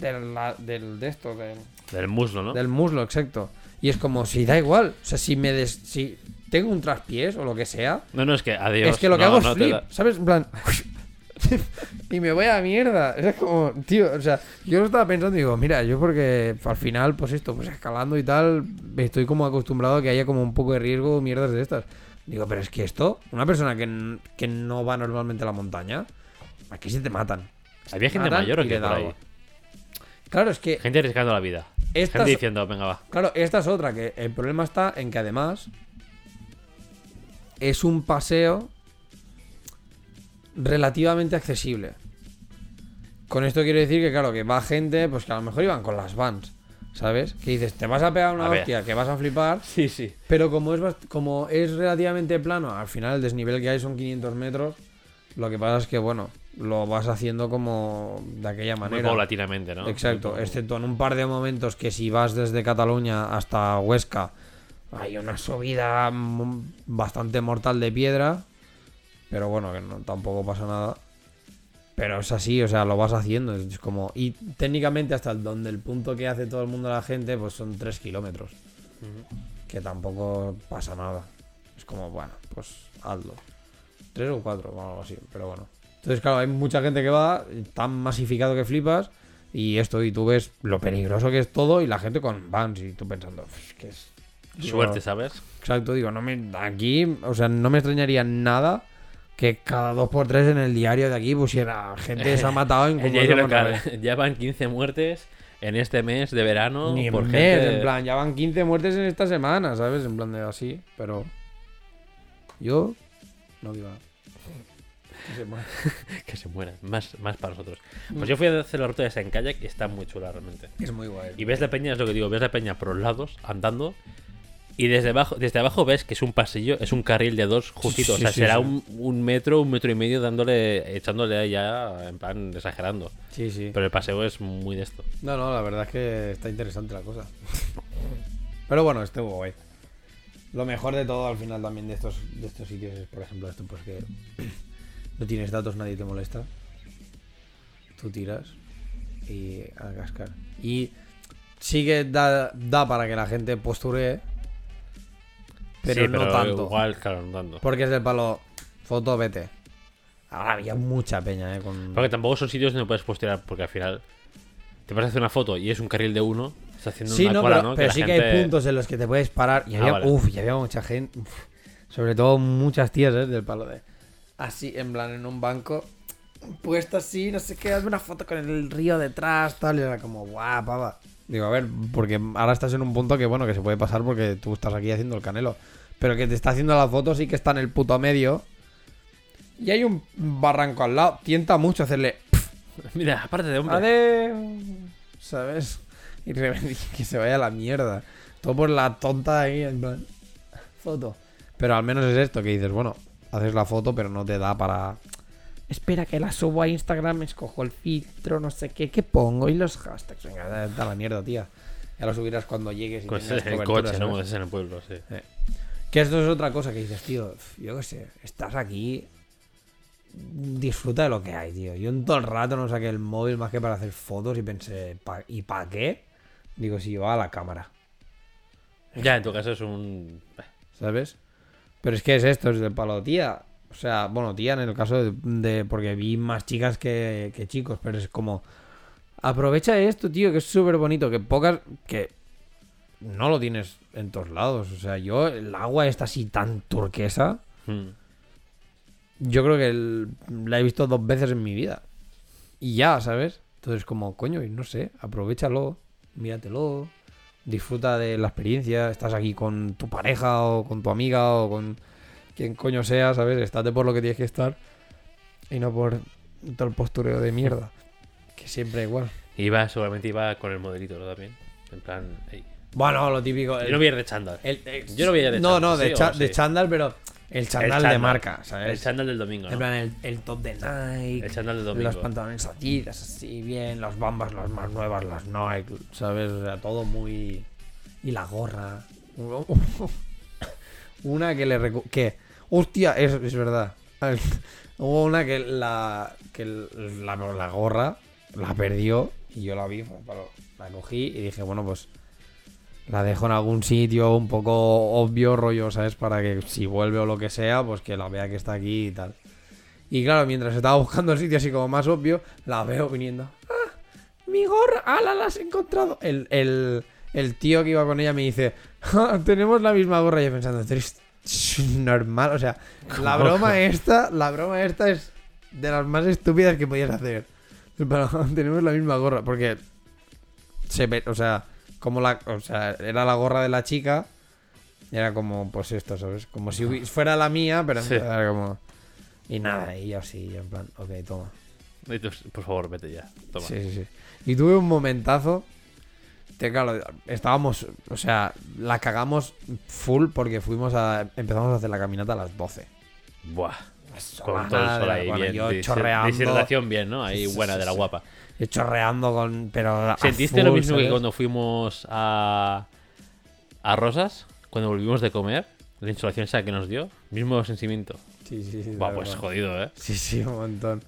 de la- del, de esto, del, Del muslo, ¿no? del muslo, exacto. Y es como, si da igual. O sea, si me des, si tengo un traspiés o lo que sea, No, no, es que adiós. es que lo que no, hago es no te flip, da- ¿sabes? En plan... y me voy a mierda. Es como, tío, o sea, yo lo estaba pensando y digo, mira, yo porque al final, pues esto, pues escalando y tal, estoy como acostumbrado a que haya como un poco de riesgo o mierdas de estas. Digo, pero es que esto, una persona que, que no va normalmente a la montaña, aquí se te matan. Había gente Matan mayor que le por ahí. Claro, es que, Gente arriesgando la vida. Gente diciendo, venga, va. claro, esta es otra, que el problema está en que además es un paseo relativamente accesible. Con esto quiero decir que, claro, que va gente, pues que a lo mejor iban con las vans, ¿sabes? Que dices, te vas a pegar una A ver. hostia, que vas a flipar, Sí, sí. pero como es, bast- como es relativamente plano, al final el desnivel que hay son 500 metros, lo que pasa es que, bueno, lo vas haciendo como de aquella Muy manera. paulatinamente, ¿no? Exacto, excepto en un par de momentos que si vas desde Cataluña hasta Huesca hay una subida mm, bastante mortal de piedra, pero bueno, que no, tampoco pasa nada. Pero es así, o sea, lo vas haciendo, es como... Y técnicamente hasta el, donde el punto que hace todo el mundo la gente, pues son 3 kilómetros, que tampoco pasa nada. Es como, bueno, pues hazlo. 3 o 4 o algo así, pero bueno. Entonces, claro, hay mucha gente que va, tan masificado que flipas, y esto, y tú ves lo peligroso que es todo, y la gente con vans, y tú pensando, "Uf, que es. digo, Suerte, ¿sabes? Exacto, digo, no me. Aquí, o sea, no me extrañaría nada que cada dos por tres en el diario de aquí pusiera gente se ha matado en El como diario no local. sabes". Ya van 15 muertes en este mes de verano. Ni por mes, gente... en plan, ya van 15 muertes en esta semana, ¿sabes? En plan de así, pero. Yo. No digo nada. Que se muera. que se mueran. Más, más para nosotros. Pues yo fui a hacer la ruta esa en kayak y está muy chula realmente. Es muy guay. Y ves la peña, es lo que digo, ves la peña por los lados, andando. Y desde abajo, desde abajo ves que es un pasillo, es un carril de dos justito. Sí, o sea, sí, será sí. Un, un metro, un metro y medio dándole, echándole ya, en plan, exagerando. Sí, sí. Pero el paseo es muy de esto. No, no, la verdad es que está interesante la cosa. Pero bueno, estuvo guay. Lo mejor de todo al final también de estos, de estos sitios es, por ejemplo, esto, pues que no tienes datos, nadie te molesta. Tú tiras y a cascar. Y sí que da, da para que la gente posturee, pero Sí, no tanto. Igual, claro, no tanto. Porque es del palo, foto, vete. Ahora había mucha peña, eh. Con... Porque tampoco son sitios donde puedes postear, porque al final te vas a hacer una foto y es un carril de uno, estás haciendo Sí, una no, cola, pero, ¿no? pero sí que hay puntos en los que te puedes parar. Y Ah, había, vale. uf, y había mucha gente. uf, sobre todo muchas tías, ¿eh? Del palo de. Así, en plan, en un banco. Puesto así, no sé qué, hazme una foto con el río detrás, tal. Y era como, guau, pava. Digo, a ver, porque ahora estás en un punto que, bueno, que se puede pasar porque tú estás aquí haciendo el canelo. Pero que te está haciendo la foto, sí que está en el puto medio. Y hay un barranco al lado. Tienta mucho hacerle. Mira, aparte de hombre. Adeu. ¿Sabes? Y que se vaya a la mierda. Todo por la tonta ahí, en plan. Foto. Pero al menos es esto que dices, bueno, haces la foto, pero no te da para. Espera que la subo a Instagram, escojo el filtro, no sé qué, ¿qué pongo? Y los hashtags. Venga, da, da la mierda, tía. Ya lo subirás cuando llegues y Pues en el coche, ¿no? ¿sabes? Es en el pueblo, sí. Que esto es otra cosa que dices, tío, yo qué sé, estás aquí, disfruta de lo que hay, tío. Yo en todo el rato no saqué el móvil más que para hacer fotos y pensé, "Pa- ¿y para qué? Digo, si va a la cámara, Ya, en tu caso es un. ¿sabes? Pero es que es esto, es del palo, tía. O sea, bueno, tía en el caso de, de- porque vi más chicas que, que chicos, pero es como, aprovecha esto, tío, que es súper bonito, que pocas, que no lo tienes en todos lados. O sea, yo, el agua está así tan turquesa. Hmm. Yo creo que el- la he visto dos veces en mi vida. Y ya, ¿sabes? Entonces, como, coño, y no sé, aprovechalo, míratelo, disfruta de la experiencia. Estás aquí con tu pareja o con tu amiga o con quien coño sea, ¿sabes? Estate por lo que tienes que estar y no por todo el postureo de mierda. Que siempre igual. Iba, seguramente iba con el modelito, ¿no? También. En plan. ey. Bueno, lo típico. Yo el- no voy a ir de chándal. el- el- Yo no voy a ir de No, chándal, no, de, ¿sí cha- no? de Sí. chándal, pero el chándal, de chándal. marca, ¿sabes? El chándal del domingo, En ¿no? plan, el, el top de Nike. El chándal del domingo. Los pantalones Adidas, así bien, las bambas, las más nuevas, las Nike, ¿sabes? O sea, todo muy. Y la gorra. Una que le. que. Hostia, es, es verdad. Hubo una que la. que la, la gorra la perdió y yo la vi, la cogí y dije, bueno, pues. La dejo en algún sitio un poco obvio, rollo, ¿sabes? Para que si vuelve o lo que sea, pues que la vea que está aquí y tal. Y claro, mientras estaba buscando el sitio así como más obvio, la veo viniendo. ¡Ah! ¡Mi gorra! ¡Ah, la has encontrado! El, el, el tío que iba con ella me dice, "Ah, tenemos la misma gorra. Y yo pensando, "Esto es normal. O sea, la broma esta, la broma esta es de las más estúpidas que podías hacer. Pero tenemos la misma gorra. Porque se ve, o sea, como la, o sea, era la gorra de la chica. y Era como, pues esto, ¿sabes? Como si fuera la mía, pero Sí. era como. Y nada, y yo así, en plan, ok, toma. Y tú, Por favor, vete ya. Toma. Sí, sí, sí. Y tuve un momentazo. Que claro, estábamos, o sea, la cagamos full porque fuimos a. Empezamos a hacer la caminata a las 12. Buah. Eso, Con todo el sol ahí bueno, bien. Yo dis- chorreando. Bien, ¿no? Ahí buena, de la guapa. yo chorreando con. Pero. ¿Sentiste full, lo mismo que cuando fuimos a, a Rosas? Cuando volvimos de comer, la insolación esa que nos dio. Mismo sentimiento. Sí, sí, sí. Buah, pues jodido, ¿eh? Sí, sí, un montón.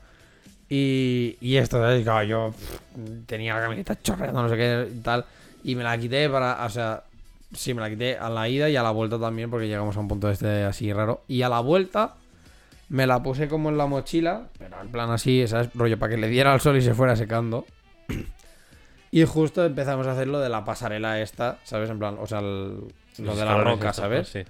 Y, y esto, ¿sabes? Claro, yo pff, tenía la camiseta chorreando, no sé qué y tal. Y me la quité para, o sea, sí, me la quité a la ida y a la vuelta también, porque llegamos a un punto este así raro. Y a la vuelta me la puse como en la mochila, pero en plan así, ¿sabes? Rollo, para que le diera al sol y se fuera secando. Y justo empezamos a hacer lo de la pasarela esta, ¿sabes? En plan, o sea, el- lo de la roca, ¿sabes? Sí.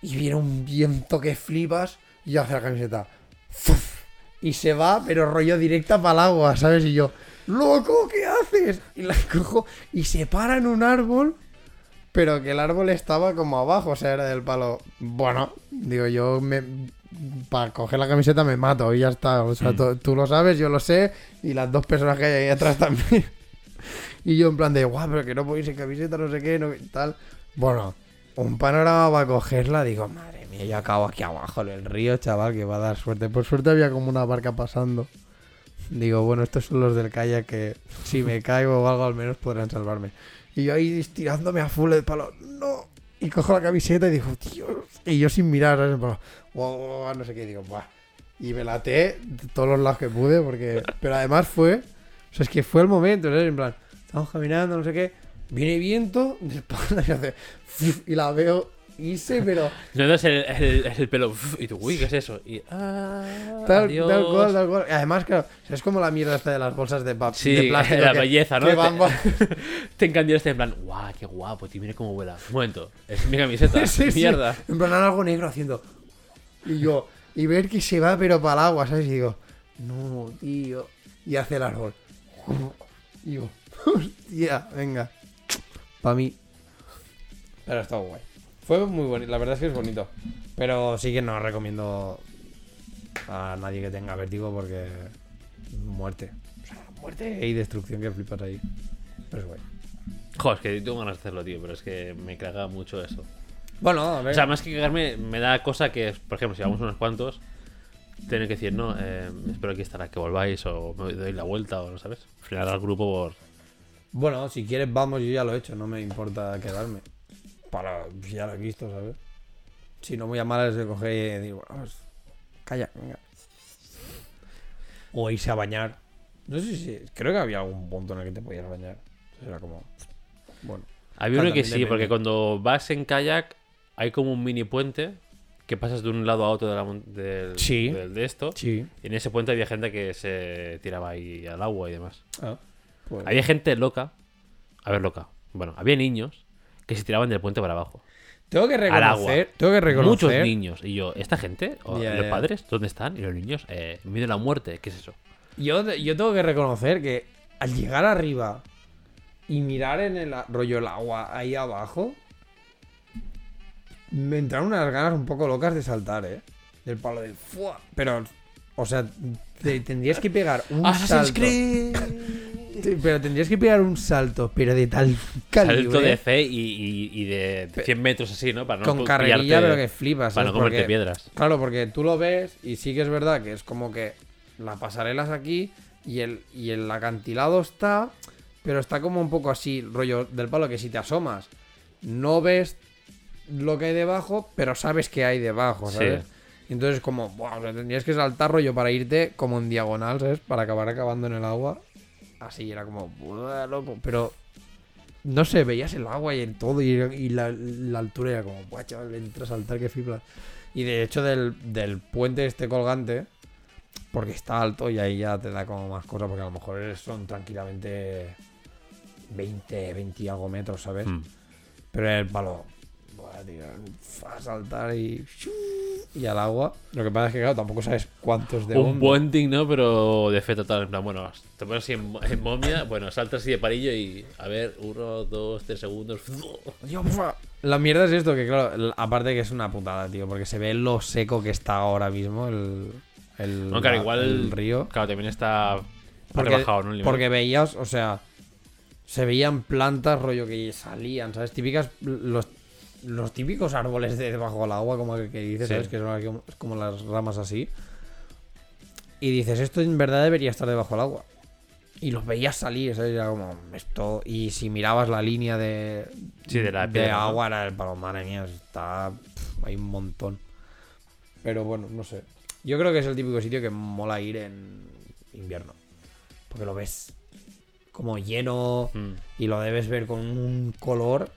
Y viene un viento que flipas y hace la camiseta. ¡fuf! Y se va, pero rollo directa para el agua, ¿sabes? Y yo, ¡loco, qué haces! Y la cojo y se para en un árbol, pero que el árbol estaba como abajo, o sea, era del palo. Bueno, digo, yo me, para coger la camiseta me mato y ya está. O sea, Mm. tú, lo sabes, yo lo sé, y las dos personas que hay ahí atrás también. y yo en plan de, guau, pero que no ir sin camiseta, no sé qué, no, tal. Bueno, un panorama para cogerla, digo, madre mía, yo acabo aquí abajo en el río, chaval, que va a dar suerte. Por suerte había como una barca pasando. Digo, bueno, estos son los del kayak que si me caigo o algo al menos podrán salvarme. Y yo ahí estirándome a full el palo, no. Y cojo la camiseta y digo, tío. Y yo sin mirar, guau, guau, no sé qué, digo, buah. Y me laté de todos los lados que pude, porque. Pero además fue. O sea, es que fue el momento, ¿sabes? En plan, estamos caminando, no sé qué. Viene viento, de espalda. Y la veo irse, pero. No das el, el, el pelo y tú, uy, ¿qué es eso? Y ah, Tal, tal cual, tal cual. Además, claro, es como la mierda esta de las bolsas de, pap Sí, de plástico. la que- belleza, ¿no? que van- Te encandilaste en plan, guau, qué guapo, tío, mira cómo vuela. Un momento, es mi camiseta, Sí, sí. mierda. En plan, algo negro haciendo. Y yo, y ver que se va, pero para el agua, ¿sabes? Y digo, no, tío. Y hace el árbol. Y yo, hostia, venga. Para mí. Pero está guay. Fue muy bonito, la verdad es que es bonito. Pero sí que no recomiendo a nadie que tenga vértigo porque. Muerte. O sea, muerte y destrucción que flipas ahí. Pero es guay. Joder, es que tengo ganas de hacerlo, tío, pero es que me caga mucho eso. Bueno, a ver. O sea, más que cagarme, me da cosa que, por ejemplo, si vamos unos cuantos, tener que decir, no, eh, espero aquí estará que volváis o me doy la vuelta o no sabes. Frenar al grupo por. Bueno, si quieres vamos, yo ya lo he hecho, no me importa quedarme. Para, ya lo he visto, ¿sabes? Si no muy a malas de coger y digo, vamos, calla, venga. O irse a bañar. No sé si, creo que había algún punto en el que te podías bañar. Entonces era como, bueno. Había uno que sí, porque cuando vas en kayak hay como un mini puente que pasas de un lado a otro de la mon- del, Sí. del- de esto. Sí. Y en ese puente había gente que se tiraba ahí al agua y demás. Ah, pues- Había gente loca. A ver, loca. Bueno, había niños que se tiraban del puente para abajo. Tengo que al agua. reconocer, tengo que reconocer. Muchos niños. Y yo, ¿esta gente? ¿O ¿Los padres? ¿Dónde están? ¿Y los niños? Eh, miedo a la muerte. ¿Qué es eso? Yo, yo tengo que reconocer que al llegar arriba y mirar en el rollo el agua ahí abajo, me entraron unas ganas un poco locas de saltar, ¿eh? Del palo de ¡fua! Pero, o sea, te- tendrías que pegar un salto. Sí, Pero tendrías que pegar un salto, pero de tal calibre. Salto de fe y, y- y de 100 metros así, ¿no? Para no con carrerilla, pillarte- pero que flipas. Para ¿sabes? no comerte Porque- piedras. Claro, porque tú lo ves y sí que es verdad que es como que la pasarela es aquí y el, y el acantilado está, pero está como un poco así, rollo del palo, que si te asomas no ves lo que hay debajo, pero sabes que hay debajo, ¿sabes? Entonces como, o sea, tendrías que saltar rollo para irte como en diagonal, ¿sabes? Para acabar acabando en el agua. Así, era como, loco, pero... No sé, veías el agua y el todo y, y la, la altura era como, buah, chaval, entra a saltar que flipas. Y de hecho del, del puente este colgante, porque está alto y ahí ya te da como más cosas, porque a lo mejor son tranquilamente 20, 20 y algo metros, ¿sabes? Mm. Pero el palo, tío, a saltar y, y al agua. Lo que pasa es que, claro, tampoco sabes cuántos de Un hondo. puenting, ¿no? Pero de fe total. En plan, bueno, te pones así en, en momia, bueno, saltas así de parillo y a ver, uno, dos, tres segundos. La mierda es esto, que claro, aparte que es una putada, tío, porque se ve lo seco que está ahora mismo el, el, No, claro, la- igual. el río. Claro, también está Porque, rebajado, ¿no? Porque veías, o sea, se veían plantas, rollo que salían, ¿sabes? Típicas, los, los típicos árboles de debajo del agua, como que, que dices, Sí. ¿sabes? Que son como- las ramas así. Y dices, esto en verdad debería estar debajo del agua. Y los veías salir, ¿sabes? Era como esto. Y si mirabas la línea de, Sí, de la piedra, ¿no? agua, era el palo, madre mía, está. hay un montón. Pero bueno, no sé. Yo creo que es el típico sitio que mola ir en invierno. Porque lo ves como lleno Mm. y lo debes ver con un color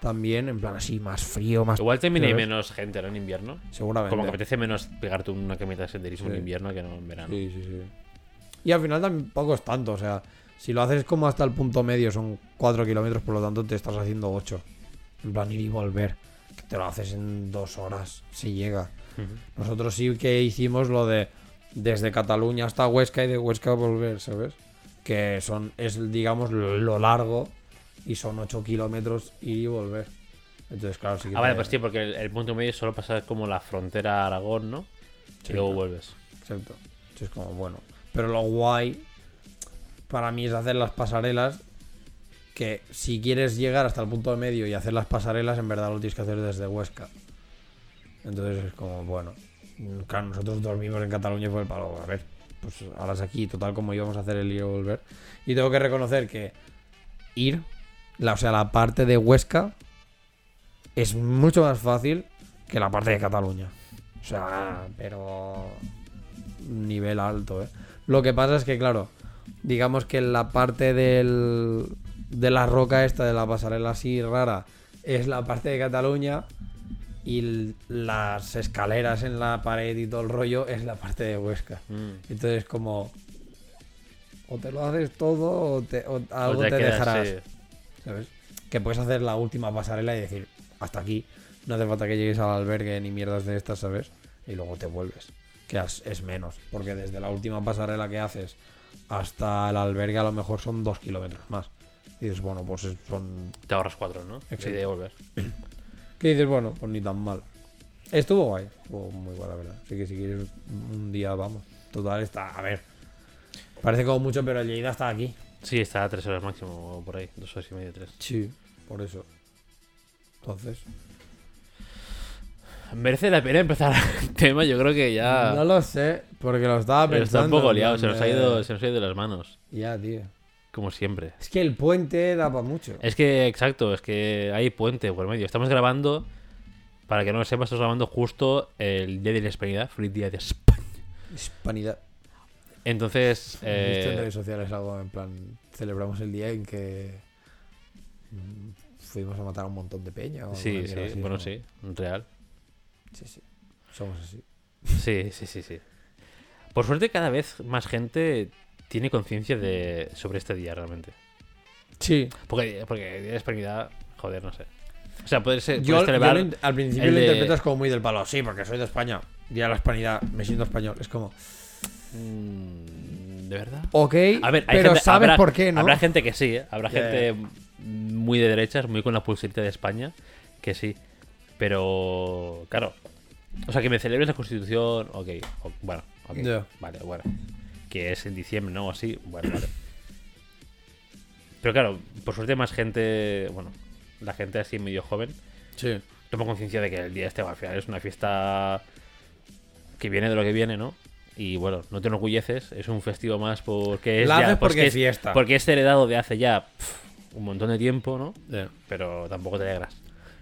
también, en plan así, más frío, más. Igual también hay menos gente, ¿no? En invierno. Seguramente. Como que apetece menos pegarte una camita de senderismo Sí. en invierno que no en verano. Sí, sí, sí. Y al final tampoco es tanto, o sea, si lo haces como hasta el punto medio son 4 kilómetros, por lo tanto te estás haciendo 8. En plan ir y volver. Que te lo haces en dos horas, si llega. Nosotros sí que hicimos lo de desde Cataluña hasta Huesca y de Huesca volver, ¿sabes? Que son, es digamos lo largo y son 8 kilómetros ir y volver. Entonces, claro, sí que Ah, vale, te- pues sí, porque el, el punto medio solo pasa como la frontera a Aragón, ¿no? y luego vuelves. Exacto. Sí, es como, bueno. Pero lo guay para mí es hacer las pasarelas. Que si quieres llegar hasta el punto de medio y hacer las pasarelas, en verdad lo tienes que hacer desde Huesca. Entonces es como, bueno. Claro, nosotros dormimos en Cataluña y fue el palo. A ver, pues ahora es aquí, total como íbamos a hacer el ir y volver. Y tengo que reconocer que ir, la, o sea, la parte de Huesca es mucho más fácil que la parte de Cataluña. O sea, pero nivel alto, ¿eh? Lo que pasa es que, claro, digamos que la parte del, de la roca esta, de la pasarela así rara, es la parte de Cataluña y las escaleras en la pared y todo el rollo es la parte de Huesca. Mm. Entonces, como... O te lo haces todo o, te- o algo O te, quedas, dejarás. sí. ¿Sabes? Que puedes hacer la última pasarela y decir, hasta aquí, no hace falta que llegues al albergue ni mierdas de estas, ¿sabes? Y luego te vuelves. Que es, menos, porque desde la última pasarela que haces hasta el albergue a lo mejor son dos kilómetros más. Y dices, bueno, pues es- son... Te ahorras cuatro, ¿no? Exacto. De volver. Que dices, bueno, pues ni tan mal. Estuvo guay, estuvo muy guay, la verdad. Así que si quieres un día, vamos. Total, está, a ver. Parece como mucho, pero el Lleida está aquí. Sí, está a tres horas máximo o por ahí. Dos horas y media, tres. Sí, por eso. Entonces... Merece la pena empezar el tema, yo creo que ya. No lo sé, porque lo estaba pero pensando. está un poco liado, se nos, ha ido, se nos ha ido de las manos. Ya, tío. Como siempre. Es que el puente da para mucho. Es que, exacto, es que hay puente por medio. Estamos grabando, para que no lo sepas, estamos grabando justo el día de la Hispanidad, feliz día de España. Hispanidad. Entonces, visto en eh, redes sociales algo en plan. Celebramos el día en que. mm, Fuimos a matar a un montón de peña. o sí, sí, así, bueno, ¿no? sí, real. Sí, sí. Somos así. Sí, sí, sí, sí. Por suerte, cada vez más gente tiene conciencia de sobre este día realmente. Sí. Porque, porque el día de la Hispanidad, joder, no sé. O sea, puede ser, Yo, yo lo al principio lo de- interpretas como muy del palo. Sí, porque soy de España. Día de la Hispanidad. Me siento español. Es como. Mm, ¿De verdad? Ok. A ver, hay pero gente- sabes habrá- por qué, ¿no? Habrá gente que sí, ¿eh? Habrá gente muy de derechas, muy con la pulserita de España, que sí. Pero, claro. O sea, que me celebres la Constitución, ok. o- bueno, ok. Vale, bueno. Que es en diciembre, ¿no? O así, bueno, vale. Pero claro, por suerte más gente, bueno, la gente así medio joven, Sí. toma conciencia de que el día este al final es una fiesta que viene de lo que viene, ¿no? Y bueno, no te enorgulleces, es un festivo más porque es La ya- porque que es fiesta. Porque es heredado de hace ya un montón de tiempo, ¿no? Pero tampoco te alegras.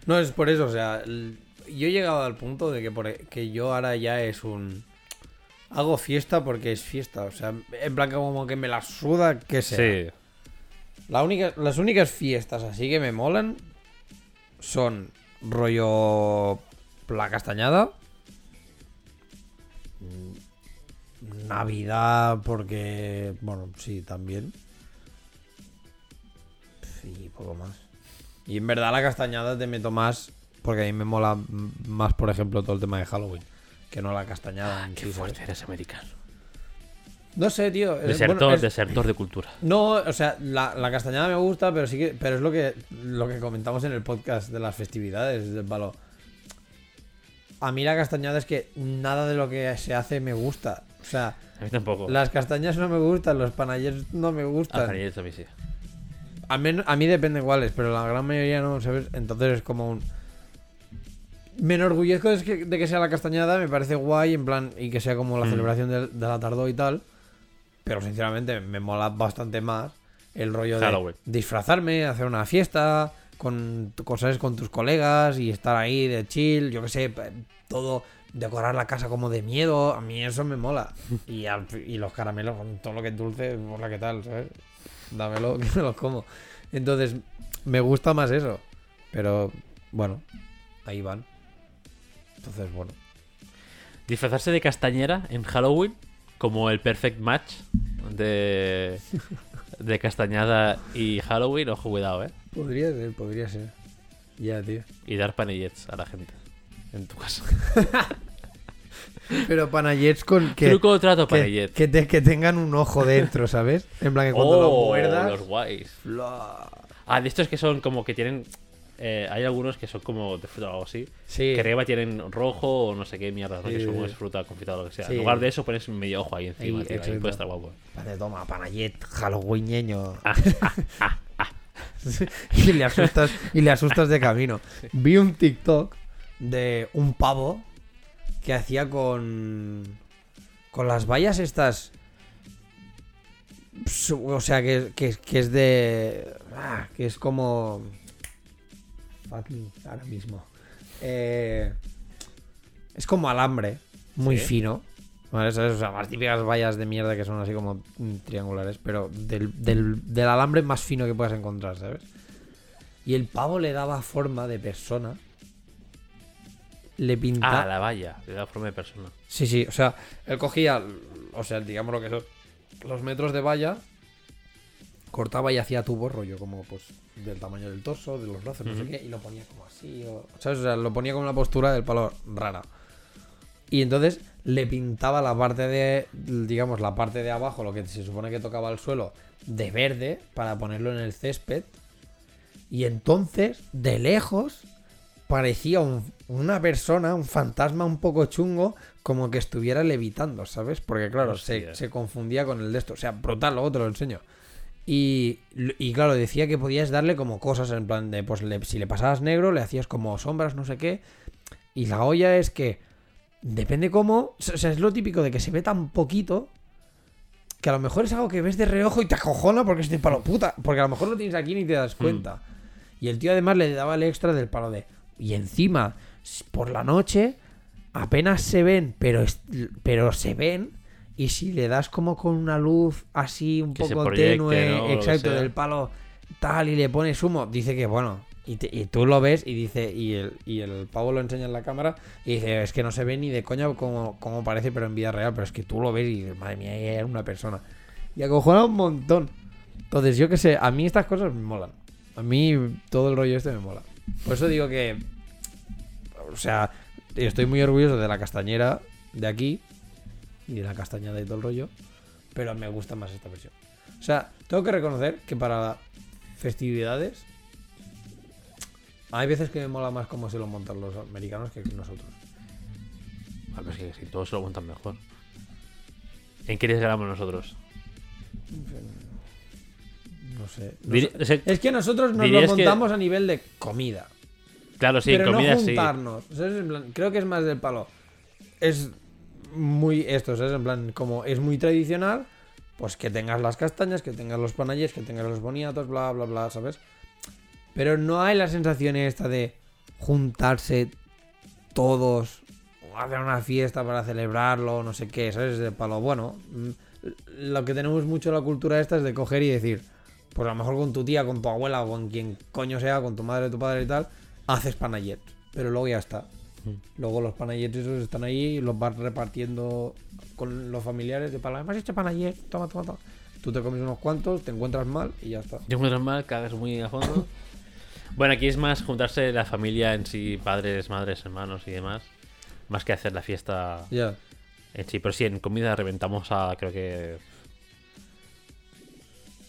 No, es por eso, o sea, yo he llegado al punto de que, por, e, que yo ahora ya es un... Hago fiesta porque es fiesta, o sea, en plan como que me la suda que sea. Sí. La única, las únicas fiestas así que me molan son rollo la castañada, mm, Navidad porque, bueno, sí, también. Y poco más. Y en verdad la castañada te meto más porque a mí me mola más, por ejemplo, todo el tema de Halloween. Que no la castañada en Qué sí, ¿sabes? fuerte eres americano. No sé, tío. eh, Desertor, bueno, es- desertor de cultura. no, o sea, la, la castañada me gusta, pero sí que, pero es lo que, lo que comentamos en el podcast de las festividades del palo. A mí la castañada es que nada de lo que se hace me gusta. O sea, A mí tampoco. las castañas no me gustan, los panayers no me Ah, gustan. Canilletes a mí sí. A, men- a mí depende cuáles, pero la gran mayoría no, ¿sabes? Entonces es como un... Me enorgullezco de que, de que sea la castañada, me parece guay, en plan, y que sea como la Mm. celebración de, de la tardó y tal. Pero sinceramente me mola bastante más el rollo Halloween. de disfrazarme, hacer una fiesta, con cosas con tus colegas y estar ahí de chill, yo que sé, todo, decorar la casa como de miedo, a mí eso me mola. Y, al- y los caramelos, con todo lo que es dulce, hola, ¿qué tal? ¿Sabes? Dámelo, que me los como. Entonces, me gusta más eso. Pero, bueno, ahí van. Entonces, bueno. Disfrazarse de castañera en Halloween como el perfect match de, de castañada y Halloween. Ojo, cuidado, ¿eh? Podría ser, podría ser. Ya, tío. Y dar panellets a la gente en tu casa. Pero panayets con que, Truco o trato que, panellet. que, te- que tengan un ojo dentro, ¿sabes? En plan que cuando lo Oh, muerdas. los guays. Ah, de estos que son como que tienen eh, hay algunos que son como de fruta o algo así. Sí. Que arriba tienen rojo o no sé qué mierda, ¿no? que Sí, son sí. es fruta confitada o lo que sea. Sí. En lugar de eso pones medio ojo ahí encima, Ahí, tío, ahí puede estar guapo. Vale, toma, panayet, halloweeneño. Ah, y, le asustas, y le asustas de camino. Vi un TikTok de un pavo que hacía con. con las vallas estas. O sea, que, que, que es de. ah, que es como. Fuck me, ahora mismo. Eh, es como alambre, muy Sí. fino. ¿Vale? ¿Sabes? O sea, las típicas vallas de mierda que son así como mm, triangulares, pero del, del, del alambre más fino que puedas encontrar, ¿sabes? Y el pavo le daba forma de persona. Le Ah, pintaba. la valla, de la forma de persona. Sí, sí, o sea, él cogía, o sea, digamos lo que son los metros de valla, cortaba y hacía tubo rollo, como pues del tamaño del torso, de los brazos, no sé qué, y lo ponía como así, o, ¿sabes? O sea, lo ponía con una postura del palo rara. Y entonces le pintaba la parte de, digamos, la parte de abajo, lo que se supone que tocaba el suelo, de verde para ponerlo en el césped. Y entonces, de lejos, parecía un- una persona, un fantasma un poco chungo, como que estuviera levitando, ¿sabes? Porque claro, se, se confundía con el de esto. O sea, brutal, luego te lo enseño. Y, y claro, decía que podías darle como cosas en plan de, pues le- si le pasabas negro, le hacías como sombras, no sé qué. Y la olla es que, depende cómo, o sea, es lo típico de que se ve tan poquito, que a lo mejor es algo que ves de reojo y te acojona porque es de palo puta. Porque a lo mejor lo tienes aquí ni te das cuenta. Y el tío además le daba el extra del palo de. Y encima, por la noche, apenas se ven, pero, es- pero se ven. Y si le das como con una luz así un Que poco proyecte, tenue, exacto, del palo tal, y le pones humo, dice que bueno. Y, tú lo ves y dice, y el, y el pavo lo enseña en la cámara y dice, es que no se ve ni de coña como, parece, pero en vida real, pero es que tú lo ves y dices, madre mía, era una persona. Y acojona un montón. Entonces, yo qué sé, a mí estas cosas me molan. A mí todo el rollo este me mola. Por eso digo que. O sea, estoy muy orgulloso de la castañera de aquí y de la castañada y todo el rollo. Pero me gusta más esta versión. O sea, tengo que reconocer que para festividades. Hay veces que me mola más cómo se lo montan los americanos que nosotros. Ah, pero es que si todos se lo montan mejor. ¿En qué les ganamos nosotros? No sé. No Dir- sé. o sea, Es que nosotros nos lo que- montamos a nivel de comida. claro, sí, pero en comida no sí. juntarnos. ¿sabes? En plan, creo que es más del palo. Es muy esto, ¿sabes? En plan, como es muy tradicional, pues que tengas las castañas, que tengas los panayes, que tengas los boniatos, bla, bla, bla, ¿sabes? Pero no hay la sensación esta de juntarse todos, o hacer una fiesta para celebrarlo, no sé qué, ¿sabes? De palo. Bueno, mm, lo que tenemos mucho en la cultura esta es de coger y decir, pues a lo mejor con tu tía, con tu abuela o con quien coño sea, con tu madre, tu padre y tal, haces panayets. Pero luego ya está. Luego los panayets esos están ahí y los vas repartiendo con los familiares de palo. ¿Me has hecho panayet? Toma, toma, toma. Tú te comes unos cuantos, te encuentras mal y ya está. Yo encuentro mal, cagas muy a fondo. bueno, aquí es más juntarse la familia en sí, padres, madres, hermanos y demás. Más que hacer la fiesta en sí. Pero sí, en comida reventamos a, creo que...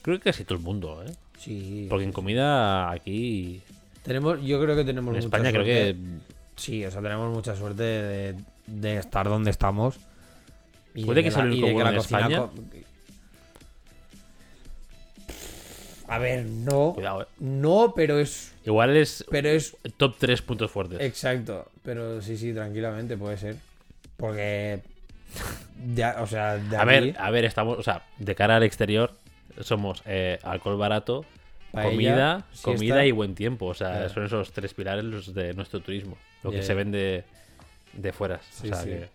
Creo que casi todo el mundo, ¿eh? Sí. Porque en comida aquí... Tenemos, yo creo que tenemos En mucha España creo suerte. que... Sí, o sea, tenemos mucha suerte de, de estar donde estamos. Y Puede de que sea el único bueno la en cocina España. A ver, no. Cuidado, ¿eh? No, pero es. Igual es Pero es. top 3 puntos fuertes. Exacto. Pero sí, sí, tranquilamente puede ser. Porque. Ya, o sea, de A aquí, ver, a ver, estamos, o sea, de cara al exterior somos eh, alcohol barato, paella, comida, comida y buen tiempo. O sea, son esos tres pilares los de nuestro turismo. Lo que se vende de fuera. Sí, o sea, sí. que-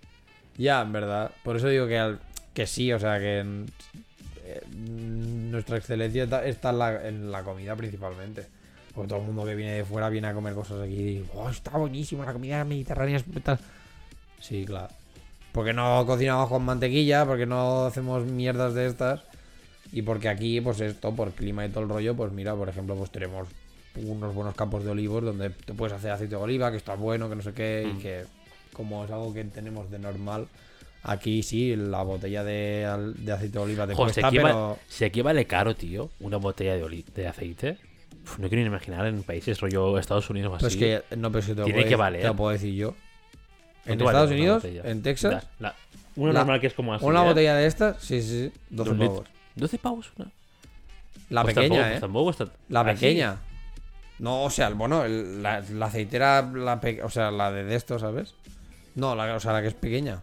Ya, en verdad. Por eso digo que, al- que sí, o sea, que eh, nuestra excelencia está en la, en la comida principalmente. Porque todo el mundo que viene de fuera viene a comer cosas aquí y dice, "Oh, está buenísimo, la comida mediterránea es brutal". Sí, claro. Porque no cocinamos con mantequilla, porque no hacemos mierdas de estas. Y porque aquí, pues esto, por clima y todo el rollo, pues mira, por ejemplo, pues tenemos unos buenos campos de olivos donde te puedes hacer aceite de oliva, que está bueno, que no sé qué, y Mm. que como es algo que tenemos de normal, aquí sí, la botella de, de aceite de oliva te Jo, si, cuesta, aquí pero... va- si aquí vale caro, tío, una botella de, de aceite. Uf, no quiero ni imaginar en países rollo Estados Unidos o así. Pues que, no, pero que te lo, Tiene puedo, que valer. te lo puedo decir yo. En ¿Cuánto vale Estados Unidos, en Texas, La- la- una la- normal que es como así. una ¿eh? botella de estas, sí, sí, sí, 12 Dos pavos. litros. 12 pavos una. La Pues pequeña, tampoco, ¿eh? Tampoco está. La así. pequeña. No, o sea, bueno, el- la, la aceitera, la pe- o sea, la de, de esto, ¿sabes? No, la, o sea, la que es pequeña.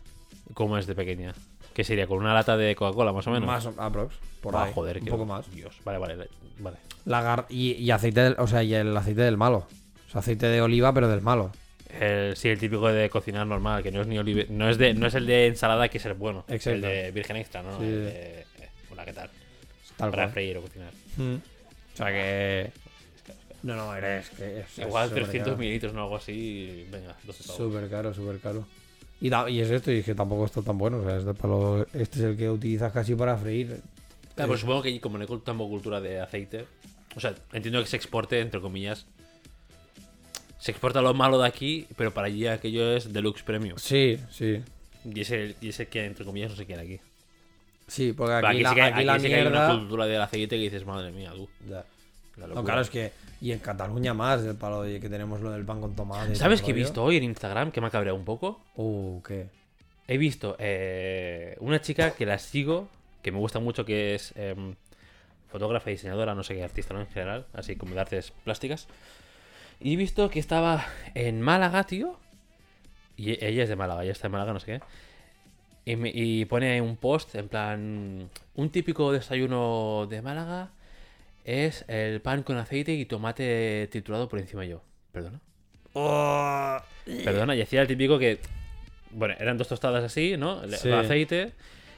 ¿Cómo es de pequeña? ¿Qué sería? ¿Con una lata de Coca-Cola más o menos? Más, aprox, por Ah, ahí. joder, un que- poco más. Dios, vale, vale, vale. La gar- y, y aceite, del, o sea, y el aceite del malo. O sea, aceite de oliva, pero del malo. El, sí, el típico de cocinar normal, que no es ni olive, no es de, no es el de ensalada que es el bueno, Exacto. el de virgen extra, ¿no? Sí. El de, eh, hola, ¿qué tal? Tal Para cual. freír o cocinar. Mm. O sea que. No, no, eres que es. Igual es 300 supercaro. mililitros o algo así, venga, 12 pavos. Súper caro, súper caro. Y, da- y es esto, y es que tampoco está tan bueno. O sea, este, palo, este es el que utilizas casi para freír. Claro, pues supongo que como no tampoco cultura de aceite, o sea, entiendo que se exporte, entre comillas, se exporta lo malo de aquí, pero para allí aquello es deluxe premium. Sí, sí. Y ese, y ese que, entre comillas, no se quiere aquí. Sí, porque aquí, aquí, la, sí que, aquí aquí la sí que hay una cultura del aceite que dices, madre mía, tú. Ya. No, locura". claro, es que. Y en Cataluña más, el palo de que tenemos lo del pan con tomate. ¿Sabes qué he visto hoy en Instagram que me ha cabreado un poco? Uh, ¿qué? He visto eh, una chica que la sigo, que me gusta mucho, que es em, fotógrafa, diseñadora, no sé qué artista, ¿no? En general, así como de artes plásticas. Y he visto que estaba en Málaga, tío. Y ella es de Málaga, ella está en Málaga, no sé qué. Y, me- y pone un post en plan: Un típico desayuno de Málaga es el pan con aceite y tomate triturado por encima yo. ¿Perdona? Oh, Perdona, y hacía el típico que. Bueno, eran dos tostadas así, ¿no? Sí. con aceite.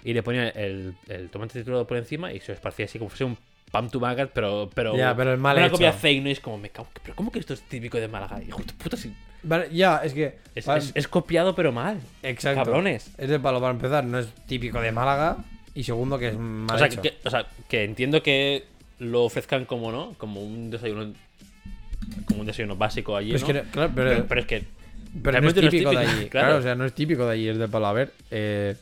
Y le ponía el, el tomate triturado por encima y se esparcía así como si fuese un pan to maggot, pero. pero Ya, pero el mal Una hecho. copia fake, ¿no? Y es como, me cago. ¿Pero cómo que esto es típico de Málaga? Hijo de puta, si- Vale, ya, es que. es, es- es copiado, pero mal. exacto. cabrones. Es de palo para empezar, no es típico de Málaga. Y segundo, que es mal O sea, hecho. que, o sea, que entiendo que lo ofrezcan como, ¿no? Como un desayuno. Como un desayuno básico allí. Pero es ¿no? que, no- claro, pero, pero, pero es que. pero no es realmente no es típico de típico, allí. claro. Claro. o sea, no es típico de allí, es de palo. A ver, eh,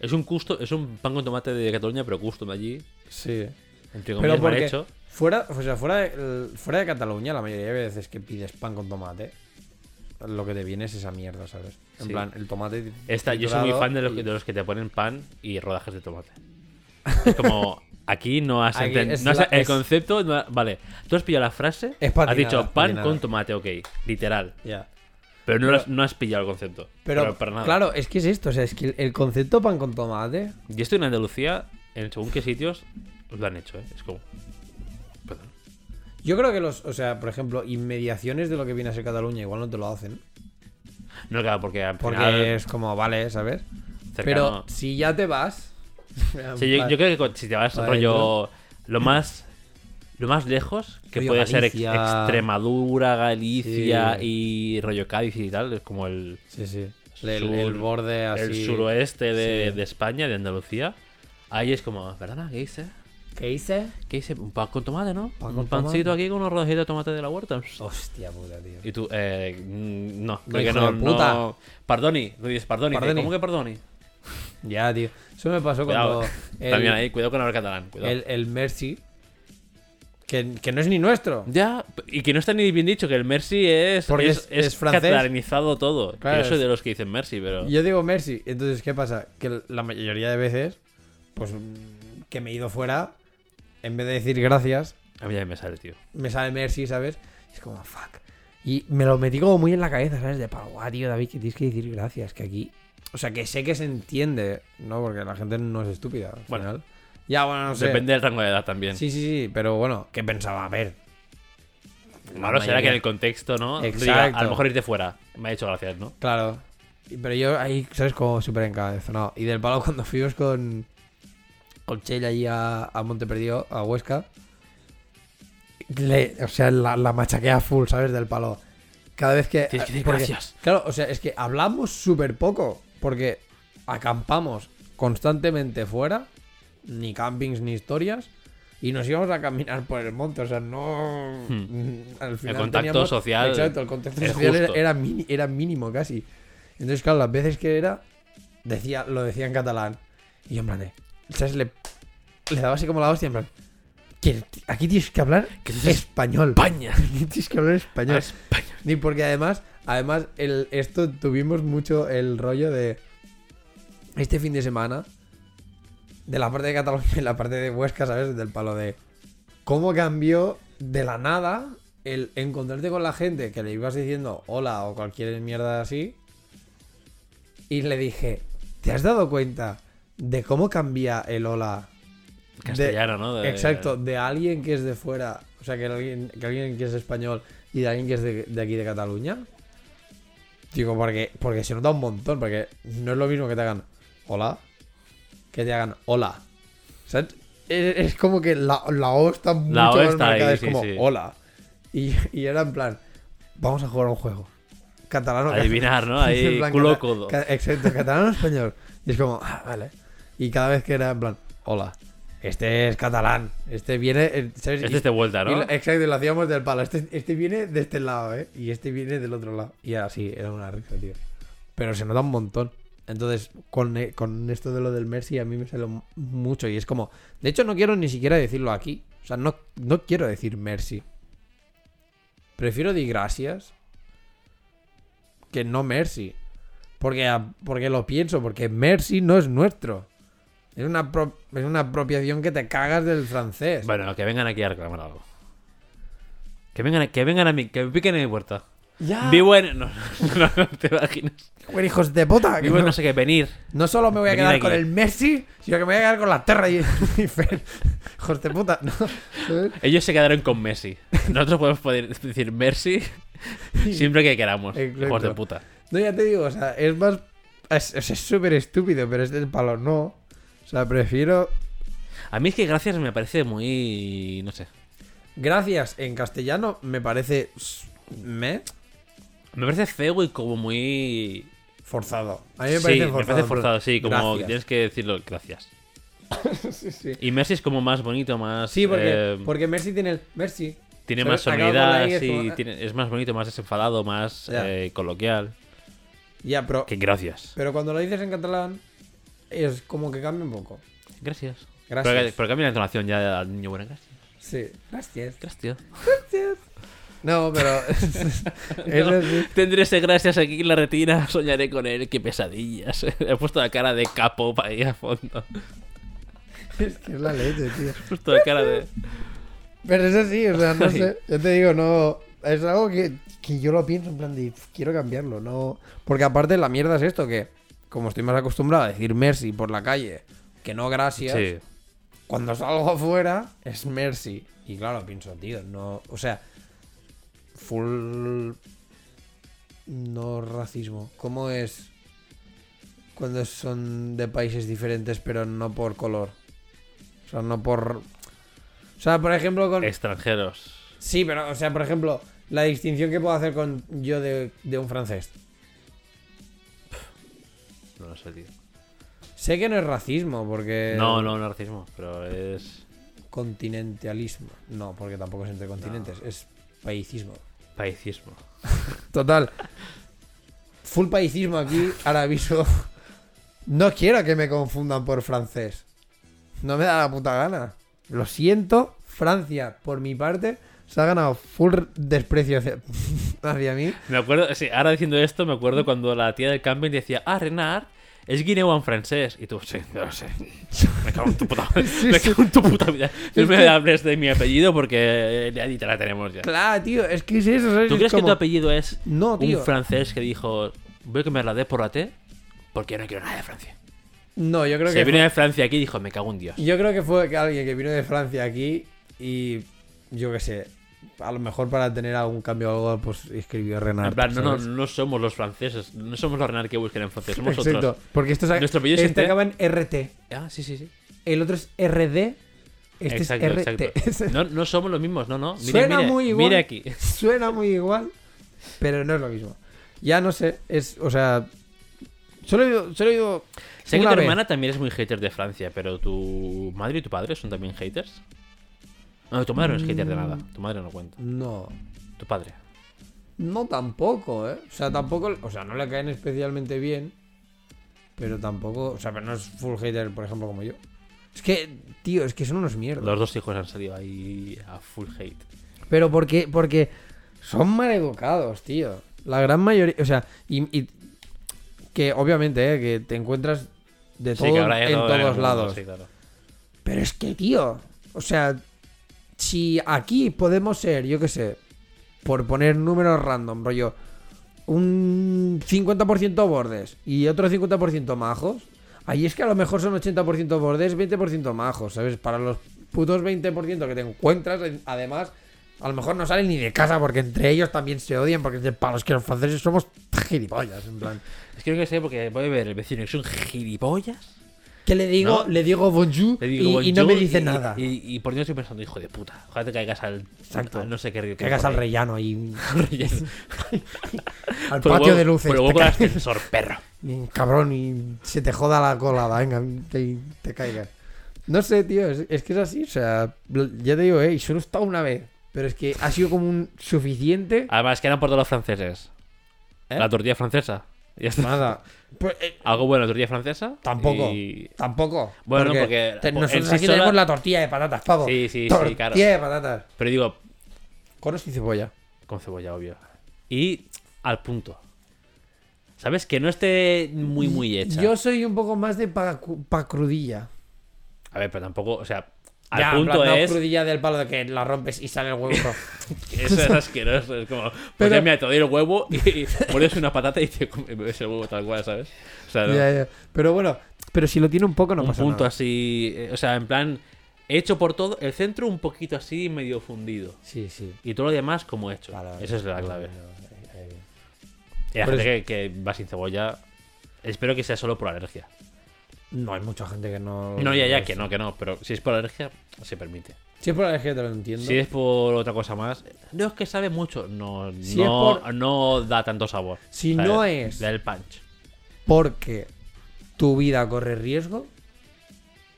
Es un gusto, es un pan con tomate de Cataluña, pero custom allí. sí. Entre Pero comillas, mal hecho. fuera, o sea, fuera, de, fuera de Cataluña, la mayoría de veces que pides pan con tomate, lo que te viene es esa mierda, ¿sabes? En Sí. plan, el tomate. Esta, yo soy muy fan de los, que- y- de los que te ponen pan y rodajas de tomate. Es como, aquí no has Aquí enten- es no has- la- el es- concepto. no ha- vale, tú has pillado la frase, Es has patinada, dicho es pan patinada. con tomate, ok, literal. Ya. Pero no, Pero- has, no has pillado el concepto. Pero, Pero, para nada. claro, es que es esto, o sea, es que el concepto pan con tomate. Y esto en Andalucía, en según qué sitios, lo han hecho, ¿eh? Es como. Perdón. Yo creo que los, o sea, por ejemplo, inmediaciones de lo que viene a ser Cataluña igual no te lo hacen. No, claro, porque al Porque es como, vale, ¿sabes? cercano- Pero si ya te vas. Sí, yo, yo creo que si te vas Para rollo. Lo más. Lo más lejos que Rollo puede ser Galicia. Extremadura, Galicia Sí. y rollo Cádiz y tal, es como el, Sí, sí. El, Sur- el borde así. el suroeste de, de España, de Andalucía. Ahí es como, ¿verdad? ¿Qué hice? ¿Qué hice? ¿Qué hice? Un pan con tomate, ¿no? Pan un con pancito tomate. aquí con unos rodajitos de tomate de la huerta. Hostia puta, tío. Y tú, eh, mm, no, No, creo que no, puta. no. Pardoni, dices pardoni. Pardoni. ¿Cómo que pardoni? Ya, tío. Eso me pasó Cuidado. cuando. El, También ahí, cuidado con hablar catalán. Cuidado. el, el Mercy. Que, que no es ni nuestro. Ya, y que no está ni bien dicho, que el Mercy es, Porque es, es- es, francés. catalanizado todo. Claro, yo soy de los que dicen Mercy, pero. Yo digo Mercy. Entonces, ¿qué pasa? Que la mayoría de veces, pues que me he ido fuera, en vez de decir gracias, A mí ya me sale, tío. me sale Mercy, ¿sabes? Es como, fuck. Y me lo metí como muy en la cabeza, ¿sabes? De palo, "Guau, tío, David, que tienes que decir gracias, que aquí. O sea, que sé que se entiende, ¿no? Porque la gente no es estúpida. Al Bueno, final. Ya, bueno, no sé. Depende del rango de edad también. Sí, sí, sí, pero bueno, ¿qué pensaba? A ver. Malo será que en el contexto, ¿no? Exacto. Diga, a lo mejor irte fuera. Me ha hecho gracias, ¿no? Claro. Pero yo ahí, ¿sabes? Como súper encabezonado. Y del palo cuando fuimos con. Con Chelle allí a, a Monte Perdido, a Huesca. le- o sea, la, la machaquea full, ¿sabes? Del palo. Cada vez que. Tienes que decir porque- gracias. Claro, o sea, es que hablamos súper poco. Porque acampamos constantemente fuera. Ni campings ni historias. Y nos íbamos a caminar por el monte. O sea, no. Hmm. Al final contacto teníamos- social Exacto, el contacto social era, justo. era, mini- era mínimo casi. Entonces, claro, las veces que era. Decía, lo decía en catalán. Y yo en plan. ¿Sabes? Le, le daba así como la hostia en plan. que aquí tienes que hablar español. España. Aquí tienes que hablar español. España. Ni porque además, además, el, esto tuvimos mucho el rollo de este fin de semana, de la parte de Cataluña y la parte de Huesca, ¿sabes? Del palo de cómo cambió de la nada el encontrarte con la gente que le ibas diciendo hola o cualquier mierda así. Y le dije, ¿te has dado cuenta de cómo cambia el hola? de- Castellano, ¿no? De- Exacto, de alguien que es de fuera, o sea, que alguien que, alguien que es español y de alguien que es de, de aquí de Cataluña. Digo, porque, porque se nota un montón, porque no es lo mismo que te hagan hola, que te hagan hola. Es, es como que la, la O está mucho La O más está ahí, es sí, como sí. hola. Y, y era en plan, vamos a jugar a un juego. Catalano. Adivinar, ¿no? Ahí, plan, culo codo. Exacto, catalano español. Y es como, ah, vale. Y cada vez que era en plan, hola, este es catalán, este viene, eh, ¿sabes? Este es de vuelta, ¿no? exacto, y lo hacíamos del palo. Este, este viene de este lado, ¿eh? Y este viene del otro lado. Y así, era una risa, tío. Pero se nota un montón. Entonces, con, eh, con esto de lo del Mercy, a mí me sale mucho. Y es como, de hecho, no quiero ni siquiera decirlo aquí. O sea, no, no quiero decir Mercy. Prefiero di gracias que no Mercy. Porque, a- porque lo pienso, porque Mercy no es nuestro. Es una, pro- es una apropiación que te cagas del francés. Bueno, que vengan aquí a reclamar algo. Que vengan, que vengan a mí, que me piquen en mi puerta. Ya. Vivo en. No, no, no te imaginas. Buen hijos de puta. Vivo en no, sé qué, venir. no solo me voy a quedar aquí. con el Messi, sino que me voy a quedar con la Terra y, Fer. Hijos de puta. Ellos se quedaron con Messi. Nosotros podemos poder decir Messi siempre que queramos. Exacto. Hijos de puta. No, ya te digo, o sea, es más. Es súper estúpido, pero es del palo, no. O sea, prefiero. A mí es que gracias me parece muy. No sé. Gracias en castellano me parece. Me. Me parece feo y como muy. Forzado. A mí me sí, parece me forzado. parece forzado, sí. Como Gracias. tienes que decirlo, gracias. Sí, sí. Y Messi es como más bonito, más. Sí, porque, eh, porque Messi tiene el. Messi. tiene ¿sabes? más sonoridad, es sí, como, tiene- es más bonito, más desenfadado, más eh, coloquial. Ya, pero. Que gracias. Pero cuando lo dices en catalán, es como que cambia un poco. Gracias. Gracias. Pero, pero cambia la entonación ya al niño. Bueno, gracias. Sí. Gracias. Gracias. No, pero. es así. Tendré ese gracias aquí en la retina, soñaré con él, qué pesadillas. He puesto la cara de capo para ahí a fondo. Es que es la leche, tío. He puesto la cara de. Pero es así, o sea, no sé. Yo te digo, no. Es algo que, que yo lo pienso en plan de. "Uf, Quiero cambiarlo, no. Porque aparte la mierda es esto, que como estoy más acostumbrado a decir Mercy por la calle, que no gracias, Sí. cuando salgo afuera es Mercy. Y claro, pienso, tío, no. O sea, full. No racismo. ¿Cómo es cuando son de países diferentes, pero no por color? O sea, no por. O sea, por ejemplo, con. Extranjeros. Sí, pero, o sea, por ejemplo, la distinción que puedo hacer con yo de, de un francés. No lo sé, tío. Sé que no es racismo, porque. No, no, no es racismo, pero es. Continentalismo. No, porque tampoco es entre continentes, es paicismo. Paicismo. Total. Full paicismo aquí, ahora aviso. No quiero que me confundan por francés. No me da la puta gana. Lo siento, Francia, por mi parte, se ha ganado full desprecio hacia, hacia mí. Me acuerdo, sí, ahora diciendo esto, me acuerdo cuando la tía del camping decía, ah, Renard, es guineo en francés. Y tú, sí, no lo sé. Me cago en tu puta Sí, Me sí. cago en tu puta vida. No me que- hables de mi apellido porque ya ni te la tenemos ya. Claro, tío, es que es eso, ¿sabes? ¿Tú Es crees que tu apellido es No, tío. un francés que dijo, voy a cambiar la D por la T porque no quiero nada de Francia? No, yo creo Se que. vino fue- de Francia aquí y dijo, me cago en Dios. Yo creo que fue que alguien que vino de Francia aquí y. Yo qué sé. A lo mejor para tener algún cambio o algo, pues escribió Renard. En plan, no, no, no somos los franceses, no somos los Renard que busquen en Francia, somos Exacto. nosotros. Porque esto es, Nuestro este T. acaba en RT. Ah, sí, sí, sí. El otro es RD. Este exacto, es RT. exacto. No, no somos los mismos, no, no. Mire, Suena mire, muy igual. Mire aquí. Suena muy igual, pero no es lo mismo. Ya no sé, es, o sea, solo he ido, solo Sé que tu vez. hermana también es muy hater de Francia, pero tu madre y tu padre son también haters. No, tu madre no es hater de nada. Tu madre no cuenta. No, Tu padre. no tampoco, ¿eh? O sea, tampoco, o sea, no le caen especialmente bien, pero tampoco, o sea, pero no es full hater, por ejemplo, como yo. Es que, tío, es que son unos mierdas. Los dos hijos han salido ahí a full hate. Pero porque, porque son maleducados, tío. La gran mayoría, o sea, y, y que obviamente, eh, que te encuentras de todo Sí, en todo todos lados. sí, claro. Pero es que, tío, o sea, si aquí podemos ser, yo qué sé, por poner números random, rollo, un 50% bordes y otro 50% majos, ahí es que a lo mejor son 80% bordes, 20% majos, ¿sabes? Para los putos 20% que te encuentras, en- además, a lo mejor no salen ni de casa porque entre ellos también se odian, porque para los que los franceses somos gilipollas, en plan. Es que no que sé porque puede ver el vecino que son gilipollas. Que le digo, ¿No? le digo bonjour Le digo, y, y no me dice y- nada. Y, por Dios estoy pensando, hijo de puta. Ojalá te caigas al. Exacto. al no sé qué río. hagas al rellano rellano. al patio de luces. Huevo del caes. ascensor, perro. Cabrón, y se te joda la colada, venga, te, te caigas. No sé, tío, es, es que es así, o sea, ya te digo, eh, y solo he estado una vez, pero es que ha sido como un suficiente. Además, que eran por todos los franceses. ¿Eh? La tortilla francesa. Ya está. Nada. Pues, eh, Algo bueno, la tortilla francesa. Tampoco. y- tampoco. Bueno, porque te- en nosotros sí aquí sola- tenemos la tortilla de patatas, pavo. Sí, sí, sí, tortilla claro. de patatas. Pero digo, Con o sin cebolla. con cebolla, obvio. Y al punto. ¿Sabes? Que no esté muy, muy hecha. Yo soy un poco más de pa, pa crudilla. A ver, pero tampoco, o sea, al Ya, punto plan, es. crudilla del palo de que la rompes y sale el huevo. Eso es asqueroso. Es como, pues Pero- ya mira, te doy el huevo y, y mueres una patata y te comes el huevo tal cual, ¿sabes? O sea, no, Ya, ya. Pero bueno, pero si lo tiene un poco no un pasa punto nada. así. eh, O sea, en plan, hecho por todo, el centro un poquito así medio fundido. Sí, sí. Y todo lo demás como hecho. Claro, Esa es la clave. Y la gente que, que va sin cebolla, espero que sea solo por alergia. No, hay mucha gente que no. No, ya, ya, que no, que no. Pero si es por alergia, se permite. Si es por alergia te lo entiendo. Si es por otra cosa más, no es que sabe mucho, no, Si no, por- no da tanto sabor. Si no es- Da el punch. Porque tu vida corre riesgo,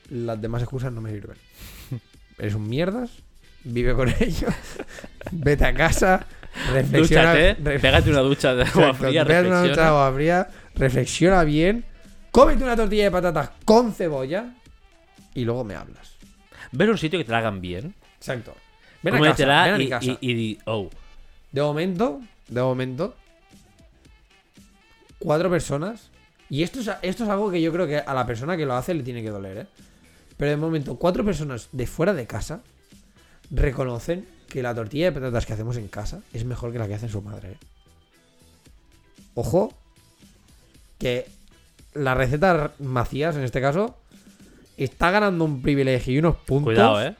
las demás excusas no me sirven. Eres un mierdas, vive con ellos, vete a casa, reflexiona. Dúchate, pégate una ducha de agua fría, pégate una ducha de agua fría, reflexiona bien, cómete una tortilla de patatas con cebolla y luego me hablas. Ver un sitio que te la hagan bien. Exacto. Ven a casa, ven a mi y, casa. y, y di, oh, De momento, de momento, cuatro personas. Y esto es, esto es algo que yo creo que a la persona que lo hace le tiene que doler, ¿eh? Pero de momento, cuatro personas de fuera de casa reconocen que la tortilla de patatas que hacemos en casa es mejor que la que hace su madre, ¿eh? Ojo, que la receta Macías, en este caso, está ganando un privilegio y unos puntos. cuidado, eh.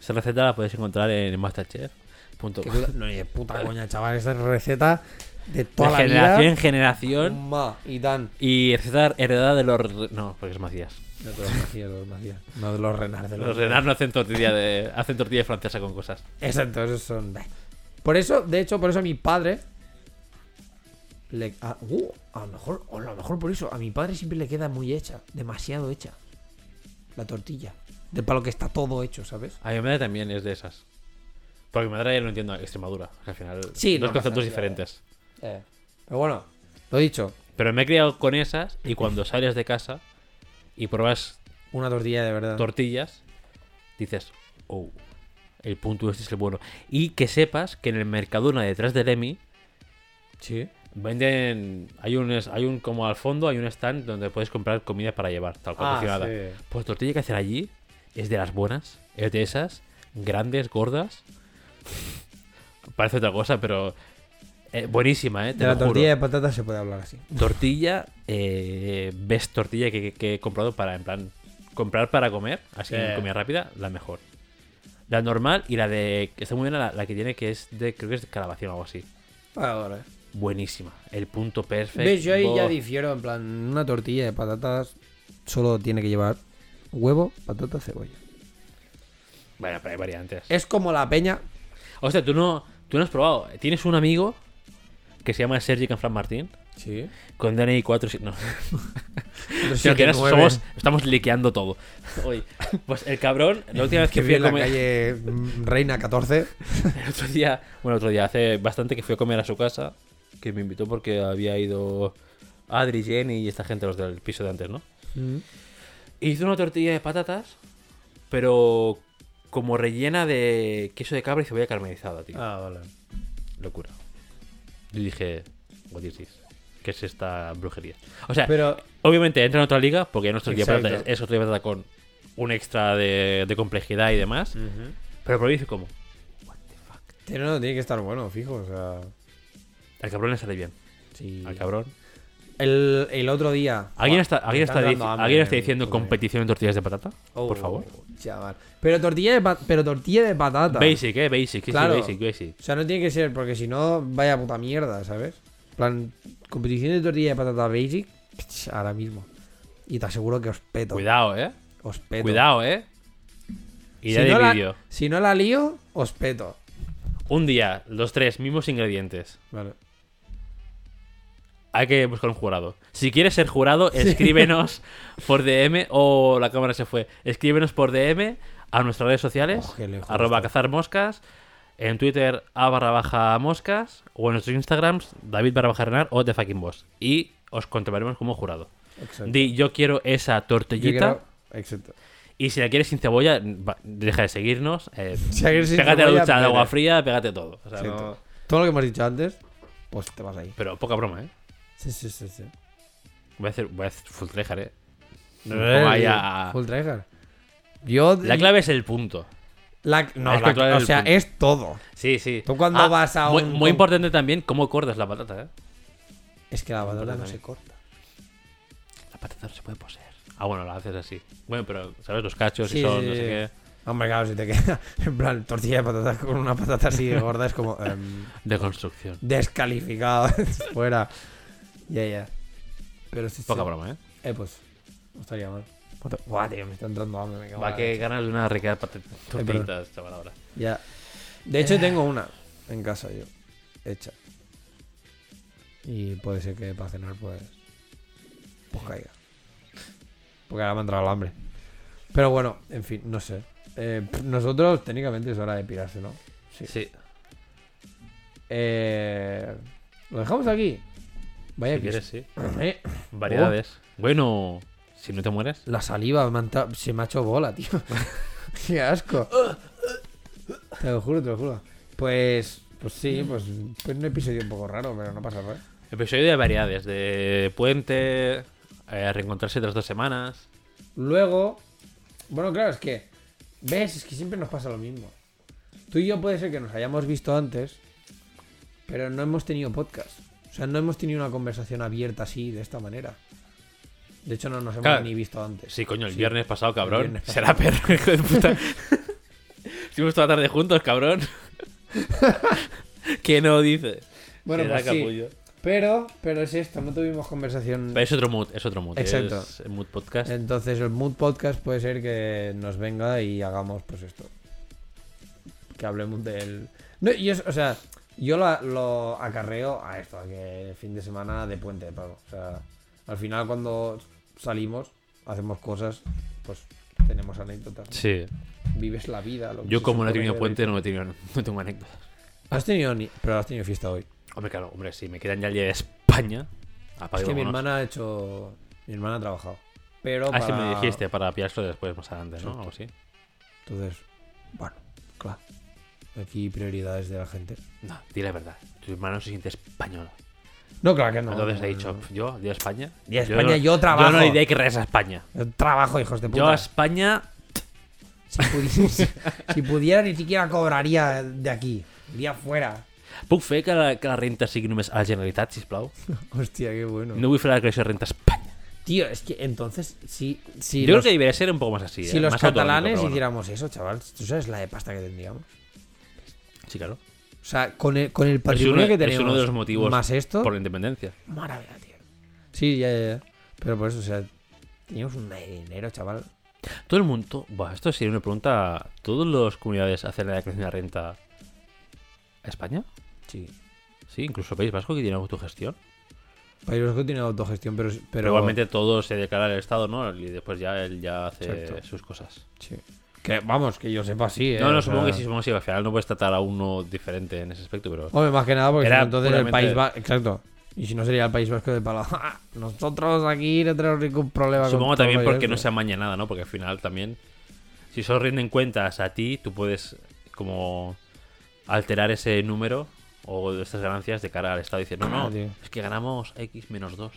Esa receta la puedes encontrar en Masterchef. Punto. No, ni de puta coña, chaval. Esa es receta de De toda la generación vida. en generación. Ma, y tan. Y receta heredada de los. No, porque es Macías. De los Macías, de los Macías. No de los Renard, de los, Los Renard no hacen tortilla de. hacen tortilla francesa con cosas. Exacto, esos son. Por eso, de hecho, por eso mi padre. Le, a, uh, a lo mejor, o a lo mejor por eso, a mi padre siempre le queda muy hecha, demasiado hecha. La tortilla. Del palo que está todo hecho, ¿sabes? A mi madre también es de esas. Porque mi madre ya lo entiendo Extremadura. al final. Sí, dos no conceptos diferentes. Eh, Pero bueno, lo dicho, Pero me he criado con esas y cuando sales de casa y pruebas una tortilla de verdad. tortillas, dices, oh, el punto este es el bueno. Y que sepas que en el Mercadona detrás del EMI sí. Venden, hay un, hay un, como al fondo hay un stand donde puedes comprar comida para llevar, tal cual Ah, cocinada. sí. Pues tortilla que hacen allí es de las buenas, es de esas, grandes, gordas. Parece otra cosa, pero eh, buenísima, ¿eh? Te De la lo juro. tortilla de patatas se puede hablar así. Tortilla, eh, best tortilla que, que- que he comprado para, en plan, comprar para comer, así Sí. comida rápida, la mejor. La normal y la de, que está muy bien la, la que tiene que es de, creo que es de calabacín o algo así. Ahora. Buenísima, el punto perfecto. ¿Ves? Yo ahí ya difiero, en plan, una tortilla de patatas solo tiene que llevar huevo, patata, cebolla. Bueno, pero hay variantes. Es como la peña. Hostia, tú no, tú no has probado. Tienes un amigo que se llama Sergi Canfran Martín, Sí. con DNI 4... No, que somos, estamos liqueando todo. Hoy. Pues el cabrón, la última vez que que fui en a la comer... calle mm, Reina 14. El otro día, bueno, otro día, hace bastante que fui a comer a su casa, que me invitó porque había ido Adri, Jenny y esta gente, los del piso de antes, ¿no? Hizo una tortilla de patatas, pero como rellena de queso de cabra y cebolla caramelizada, tío. Ah, vale. Locura. Yo dije, what is this? ¿Qué es esta brujería? O sea, Pero, obviamente entra en otra liga, porque Exacto. patata, es, es tortilla de patata con un extra de, de complejidad y demás. Pero por ahí dice como, Pero no, tiene que estar bueno, fijo, o sea... al cabrón le sale bien. Sí. Al cabrón. El, el otro día... ¿Alguien está, ¿alguien está, ¿alguien está diciendo competición en tortillas de patata? Oh, por favor. Chaval. Pero tortilla de, pero tortilla de patata. Basic, eh, basic, Claro. sí, basic, basic. O sea, no tiene que ser, porque si no, vaya puta mierda, ¿sabes? En plan, competición de tortilla de patata basic, ahora mismo. Y te aseguro que os peto. Cuidado, eh. Os peto. Cuidado, eh. Idea si de no, la, vídeo. si no la lío, os peto. Un día, los tres, mismos ingredientes. Vale. Hay que buscar un jurado. Si quieres ser jurado, escríbenos por DM o la cámara se fue. Escríbenos por DM a nuestras redes sociales, Oh, arroba cazar moscas, en Twitter a barra baja moscas o en nuestros Instagrams David barra baja renar o The Fucking Boss. Y os controlaremos como jurado. Exacto. Di, yo quiero esa tortillita quiero- Exacto. y si la quieres sin cebolla, deja de seguirnos. eh, Si la pégate la ducha de agua fría, pégate todo. O sea, Exacto. no- Todo lo que hemos dicho antes, pues te vas ahí. Pero poca broma, ¿eh? Sí, sí, sí, sí. Voy a hacer, voy a hacer full tryhard, ¿eh? No me pongo ahí a- Full tryhard. Yo... La clave es el punto. la- no, es la- controlar o sea, punto. es todo. Sí, sí. Tú cuando vas a muy, un muy com- importante también cómo cortas la patata, ¿eh? Es que la patata no se corta. La patata no se puede poseer. Ah, bueno, la haces así. Bueno, pero, ¿sabes? Los cachos Sí, y son, sí, no sé qué. Hombre, claro, si te queda en plan tortilla de patatas con una patata así gorda es como em, De construcción. descalificado fuera. Ya, ya. Pero sí, Poca sí. broma, ¿eh? Eh, pues no estaría mal. Buah, tío, me está entrando hambre. Me cago en Va, que ganas de una rica perdón. tortillitas, chaval, ahora. Ya. De hecho, tengo una en casa yo, hecha. Y puede ser que para cenar, pues. Pues caiga. Porque ahora me ha entrado el hambre. Pero bueno, en fin, no sé. Eh, nosotros, técnicamente, es hora de pirarse, ¿no? Sí. Sí. Eh, Lo dejamos aquí. Vaya Si que quieres, sí. Eh, Variedades. Bueno, si no te mueres. La saliva me se me ha hecho bola, tío. Qué asco. Te lo juro, te lo juro. Pues, pues sí, pues, pues un episodio un poco raro, pero no pasa nada. Episodio de variedades. De puente, eh, reencontrarse tras dos semanas. Luego, bueno, claro, es que, ves, es que siempre nos pasa lo mismo. Tú y yo puede ser que nos hayamos visto antes, pero no hemos tenido podcast. O sea, no hemos tenido una conversación abierta así, de esta manera. De hecho, no nos hemos Claro. ni visto antes. Sí, coño, el Sí. viernes pasado, cabrón. viernes pasado. Será perro, hijo de puta. Estuvimos toda la tarde juntos, cabrón. ¿Qué no dice? Bueno, Será pues sí. Pero, pero es esto, no tuvimos conversación. Pero es otro mood, es otro mood. Exacto. Es el mood podcast. Entonces el Mood Podcast puede ser que nos venga y hagamos pues esto. Que hablemos del... No, y es- o sea, yo la- lo acarreo a esto, a que fin de semana de puente de pago. O sea, al final cuando salimos, hacemos cosas, pues tenemos anécdotas. ¿no? Sí. Vives la vida. lo que Yo como no he tenido puente, no, he tenido, no tengo anécdotas. Has tenido ni... Pero has tenido fiesta hoy. Hombre, claro, hombre, sí, me quedan ya el día de España. Apague, Es que mi hermana ha hecho... Mi hermana ha trabajado. Pero Ah, sí, me para- dijiste para pillarlo después, más adelante, ¿no? Algo así. Entonces, bueno, claro. Aquí prioridades de la gente. No, di la verdad. Tu hermano se siente español. No, claro que no. Entonces no, he dicho, no. "Pf, yo, día España. Día Yo España, yo trabajo. Yo no le diré que regresa a España. Yo trabajo, hijos de puta. Yo a España. Si, pudiera, si pudiera, ni siquiera cobraría de aquí. Iría fuera. Puc fer que la, que la renta sigui només a la Generalitat, sisplau? Hostia, qué bueno. No vull fer la declaració de renta a Espanya. Tío, es que entonces, si, si, Yo los, creo que debería ser un poco más así. si ¿eh? los catalanes bueno. hiciéramos eso, chaval, ¿tú sabes la de pasta que tendríamos? Sí, claro. O sea, con el, con el Es patrimonio uno, que es tenemos uno de los motivos más esto, por la independencia. maravilla, tío. Sí, ya, ya, ya. Pero por eso, o sea, teníamos un dinero, chaval. Todo el mundo. Buah, esto sería una pregunta. ¿Todas las comunidades hacen la declaración de renta a España? Sí. Sí, incluso País Vasco que tiene autogestión. País Vasco tiene autogestión, pero, pero, Pero, igualmente todo se declara el Estado, ¿no? Y después ya él ya hace Exacto. sus cosas. Sí. Que, vamos, que yo sepa sí, ¿eh? No, no, O supongo sea- que sí, supongo que sí. Al final no puedes tratar a uno diferente en ese aspecto, pero. Hombre, más que nada porque Era si no, entonces el puramente- País Vasco... Exacto. Y si no sería el País Vasco de palo. "Ja, Nosotros aquí no tenemos ningún problema con Supongo todo también porque no este". se amaña nada, ¿no? Porque al final también, si solo rinden cuentas a ti, tú puedes como alterar ese número o estas ganancias de cara al Estado. Dices, no, Ah, no, tío. es que ganamos X menos 2.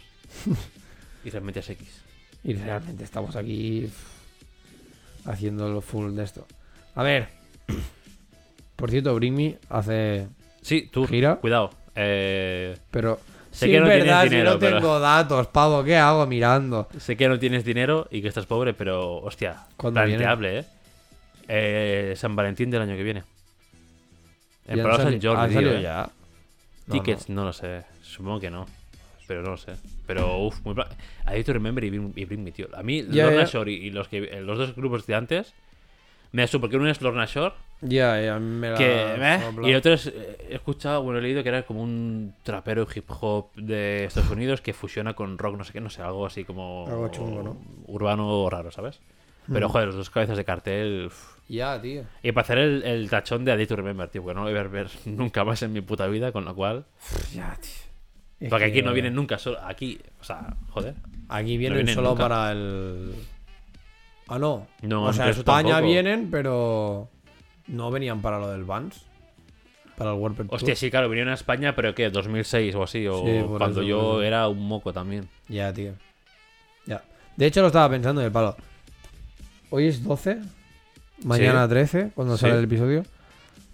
y realmente es X. Y realmente estamos aquí haciendo lo full de esto. A ver. Por cierto, Bring Me hace. Sí, tú, ¿Gira? cuidado. Eh, Pero. Sé sí, que es tienes verdad, dinero, si no pero- tengo datos, pavo, ¿qué hago mirando? sé que no tienes dinero y que estás pobre, pero hostia, ¿Cuándo planteable, ¿eh? Eh, San Valentín del año que viene. En ¿Ya han Palau San Jordi, ¿Han tío, salido ¿eh? ya? No, Tickets, no. lo sé. Supongo que no. Pero no lo sé. Pero, uff, muy. A Need to Remember y Bring, y Bring Me, tío. A mí, Ya, Lorna. Shore y, y los, que, eh, los dos grupos de antes me asustan. Porque uno es Lorna Shore. Ya, ya, me la. que. eh, y el otro es. eh, He escuchado, bueno, he leído que era como un trapero hip hop de Estados Unidos que fusiona con rock, no sé qué, no sé, algo así como. Algo chungo, ¿no? Urbano raro, ¿sabes? Pero, joder, los dos cabezas de cartel. Ya, tío. Y para hacer el, el tachón de A Day to Remember, tío, porque no lo voy a ver nunca más en mi puta vida, con lo cual. Ya, tío. Es Porque aquí que- no vienen nunca, solo aquí, o sea, joder. Aquí vienen, vienen solo nunca. para el. Ah, no. No, o sea, eso España tampoco. vienen, pero. No venían para lo del Vans. Para el Tour. Hostia, sí, claro, vinieron a España, pero ¿qué? 2006 o así, o Sí, cuando eso, yo era un moco también. Ya, tío. Ya. De hecho, lo estaba pensando en el palo. Hoy es 12. Mañana Sí. 13, cuando Sí. sale el episodio.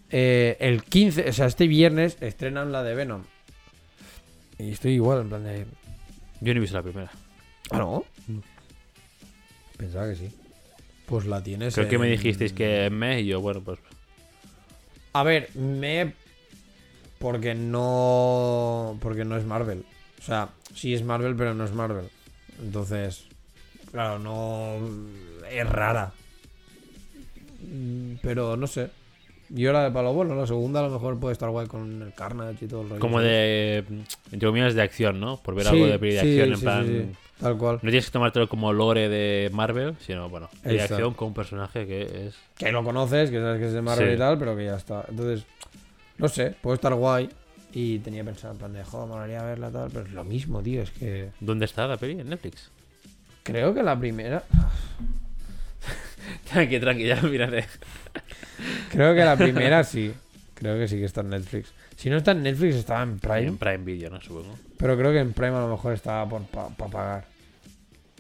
Eh, el 15, o sea, este viernes estrenan la de Venom. Y estoy igual, en plan de. Yo no he visto la primera. ¿Ah, no? No. Pensaba que sí. Pues la tienes. Creo que me dijisteis que me y yo, bueno, pues. A ver, me. Porque no. Porque no es Marvel. O sea, sí es Marvel, pero no es Marvel. Entonces. Claro, no. Es rara. Mm, Pero no sé. Yo la de Palo Bueno, la segunda a lo mejor puede estar guay con el Carnage y todo el rollo. Como de. Entre comillas, de acción, ¿no? Por ver Sí, algo de peli de sí, acción, en sí, plan. Tal cual. No tienes que tomártelo como lore de Marvel, sino, bueno, de Exacto. acción con un personaje que es. Que lo conoces, que sabes que es de Marvel y tal, pero que ya está. Entonces, no sé, puede estar guay. Y tenía pensado en plan de, joder, me molaría verla tal, pero es lo mismo, tío. Es que. ¿Dónde está la peli? En Netflix. Creo que la primera. Tranqui, tranqui, ya lo miraré. Creo que la primera sí. Creo que sí que está en Netflix. Si no está en Netflix, estaba en Prime. En Prime Video, ¿no? Supongo. Pero creo que en Prime a lo mejor estaba por pa, pa pagar.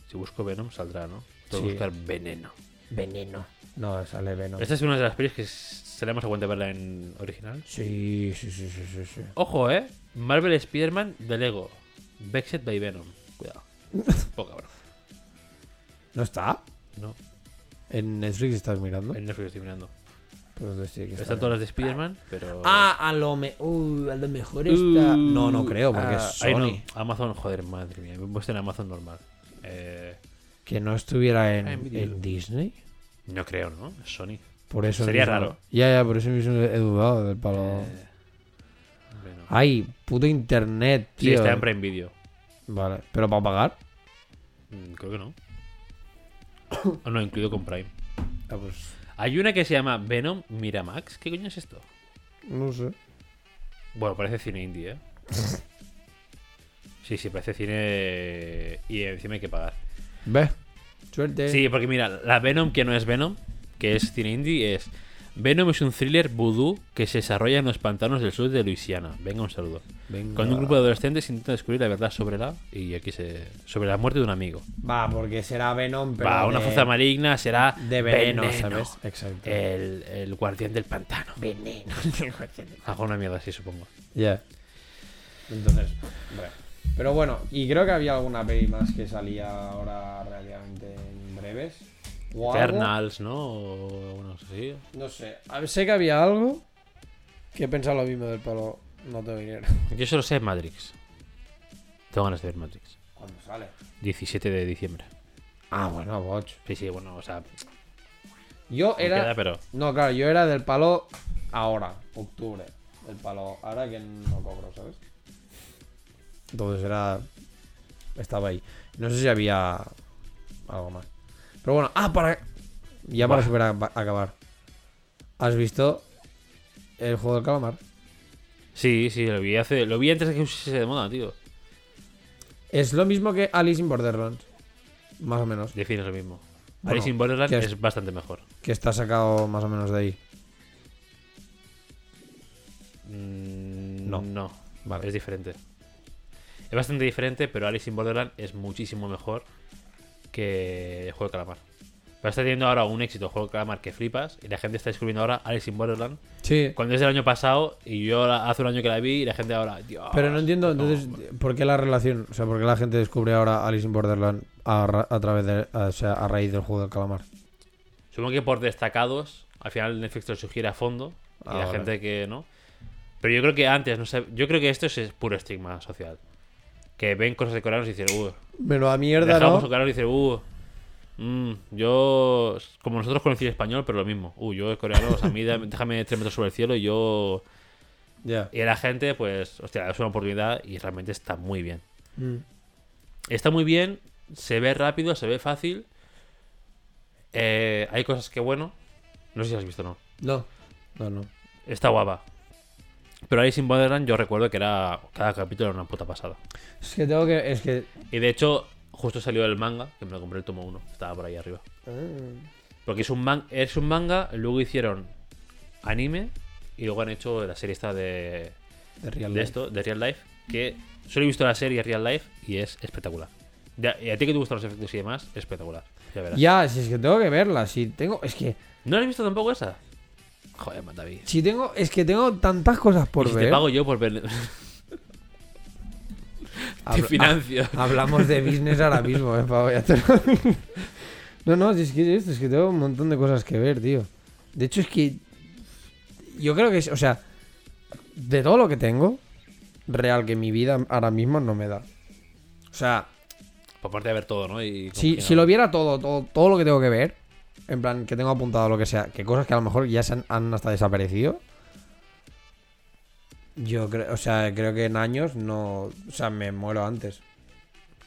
Si busco Venom, saldrá, ¿no? Puedo Sí. buscar Veneno. Veneno. No, sale Venom. Esta es una de las pelis que seremos a cuenta verla en original. Sí, sí, sí, sí, sí, sí. Ojo, eh. Marvel Spider-Man de Lego. Vexed by Venom. Cuidado. Poca cabrón. ¿No está? No, En Netflix estás mirando. en Netflix estoy mirando. Pues sí está Están todas las de Spider-Man, pero. Ah, a lo, me... uh, a lo mejor está. Uh, no, no creo, porque ah, es ay, Sony. no. Amazon, joder, madre mía. Me he puesto en Amazon normal. Eh, Que no estuviera en, en Disney. no creo, ¿no? Es Sony. Por eso Sería mismo- raro. Ya, ya, por eso mismo he dudado del palo. Eh. Ay, puto internet, Sí, tío. está en Prime Video. Vale, pero para pagar. Mm, Creo que no. O no, incluido con Prime. Ah, pues. Hay una que se llama Venom Miramax. ¿Qué coño es esto? No sé. Bueno, parece cine indie, ¿eh? Sí, sí, parece cine y encima hay que pagar. Ve. Suerte. Sí, porque mira, la Venom que no es Venom, que es cine indie, es... Venom es un thriller voodoo que se desarrolla en los pantanos del sur de Luisiana. Venga, un saludo. Venga. Cuando un grupo de adolescentes intenta descubrir la verdad sobre la... Y aquí se... Sobre la muerte de un amigo. Va, porque será Venom, pero. Va, una fuerza maligna será... De veneno, Veneno. ¿sabes? Exacto. El, el guardián del pantano. veneno. Hago una mierda así, supongo. Ya. Entonces, bueno. Pero bueno, y creo que había alguna peli más que salía ahora relativamente en breves. O algo. Eternals, ¿no? O no sé. No sé. A ver, sé que había algo que he pensado lo mismo del palo. No tengo dinero. Yo solo sé Matrix. Tengo ganas de ver Matrix. ¿Cuándo sale? 17 de diciembre. Ah, bueno, Watch. Sí, sí, bueno, o sea, Yo era. queda, pero. No, claro, yo era del palo ahora, octubre. El palo ahora que no cobro, ¿sabes? Entonces era. Estaba ahí. No sé si había algo más. Pero bueno, ah, para. Ya para Buah. super a- acabar. ¿Has visto el juego del calamar? Sí, sí, lo vi hace. Lo vi antes de que se de moda, tío. Es lo mismo que Alice in Borderlands. Más o menos. Defines lo mismo. Bueno, Alice in Borderland que es- es bastante mejor. Que está sacado más o menos de ahí. Mm, No. No. Vale. Es diferente. Es bastante diferente, pero Alice in Borderland es muchísimo mejor que el juego de calamar. Pero está teniendo ahora un éxito el juego de calamar que flipas y la gente está descubriendo ahora Alice in Borderland Sí. cuando es del año pasado y yo hace un año que la vi y la gente ahora, Dios. Pero no entiendo, no, entonces, ¿por qué la relación? O sea, ¿por qué la gente descubre ahora Alice in Borderland a, ra- a través de. a- o sea, a raíz del juego del calamar? Supongo que por destacados, al final Netflix lo sugiere a fondo y Ah, la vale. gente que no. Pero yo creo que antes, no sé, yo creo que esto es puro estigma social. Que ven cosas de coreanos y dicen, uh, Menuda mierda, dejamos ¿no? a coreanos y dicen, uh, mm, yo, como nosotros con el cine español, pero lo mismo. Uh, yo es coreano, o sea, a mí déjame tres metros sobre el cielo y yo. Ya. Y a la gente, pues, hostia, es una oportunidad y realmente está muy bien. Mm. Está muy bien, se ve rápido, se ve fácil. Eh, hay cosas que, bueno, no sé si has visto o no. No. No, no. Está guapa. Pero Alice in Borderland yo recuerdo que era cada capítulo era una puta pasada. Es que tengo que. Es que. Y de hecho, justo salió el manga, que me lo compré el tomo 1, estaba por ahí arriba. Porque es un, man es un manga, luego hicieron anime y luego han hecho la serie esta de, De Real de esto, de Real Life, que solo he visto la serie Real Life y es espectacular. Ya- y a ti que te gustan los efectos y demás, espectacular. Ya verás. Ya, si es que tengo que verla. Si tengo. Es que. ¿No la has visto tampoco esa? Joder, David. Si tengo. Es que tengo tantas cosas por Y si ver. te pago yo por ver. te financio. Hablamos de business ahora mismo, eh, pavo, ya te No, no, es que es que tengo un montón de cosas que ver, tío. De hecho, es que. Yo creo que, es- o sea, de todo lo que tengo, real que mi vida ahora mismo no me da. O sea, Por parte de ver todo, ¿no? Y si, si lo viera todo, todo, todo lo que tengo que ver, en plan, que tengo apuntado lo que sea, que cosas que a lo mejor ya se han, han hasta desaparecido. Yo creo, o sea, creo que en años no. O sea, me muero antes.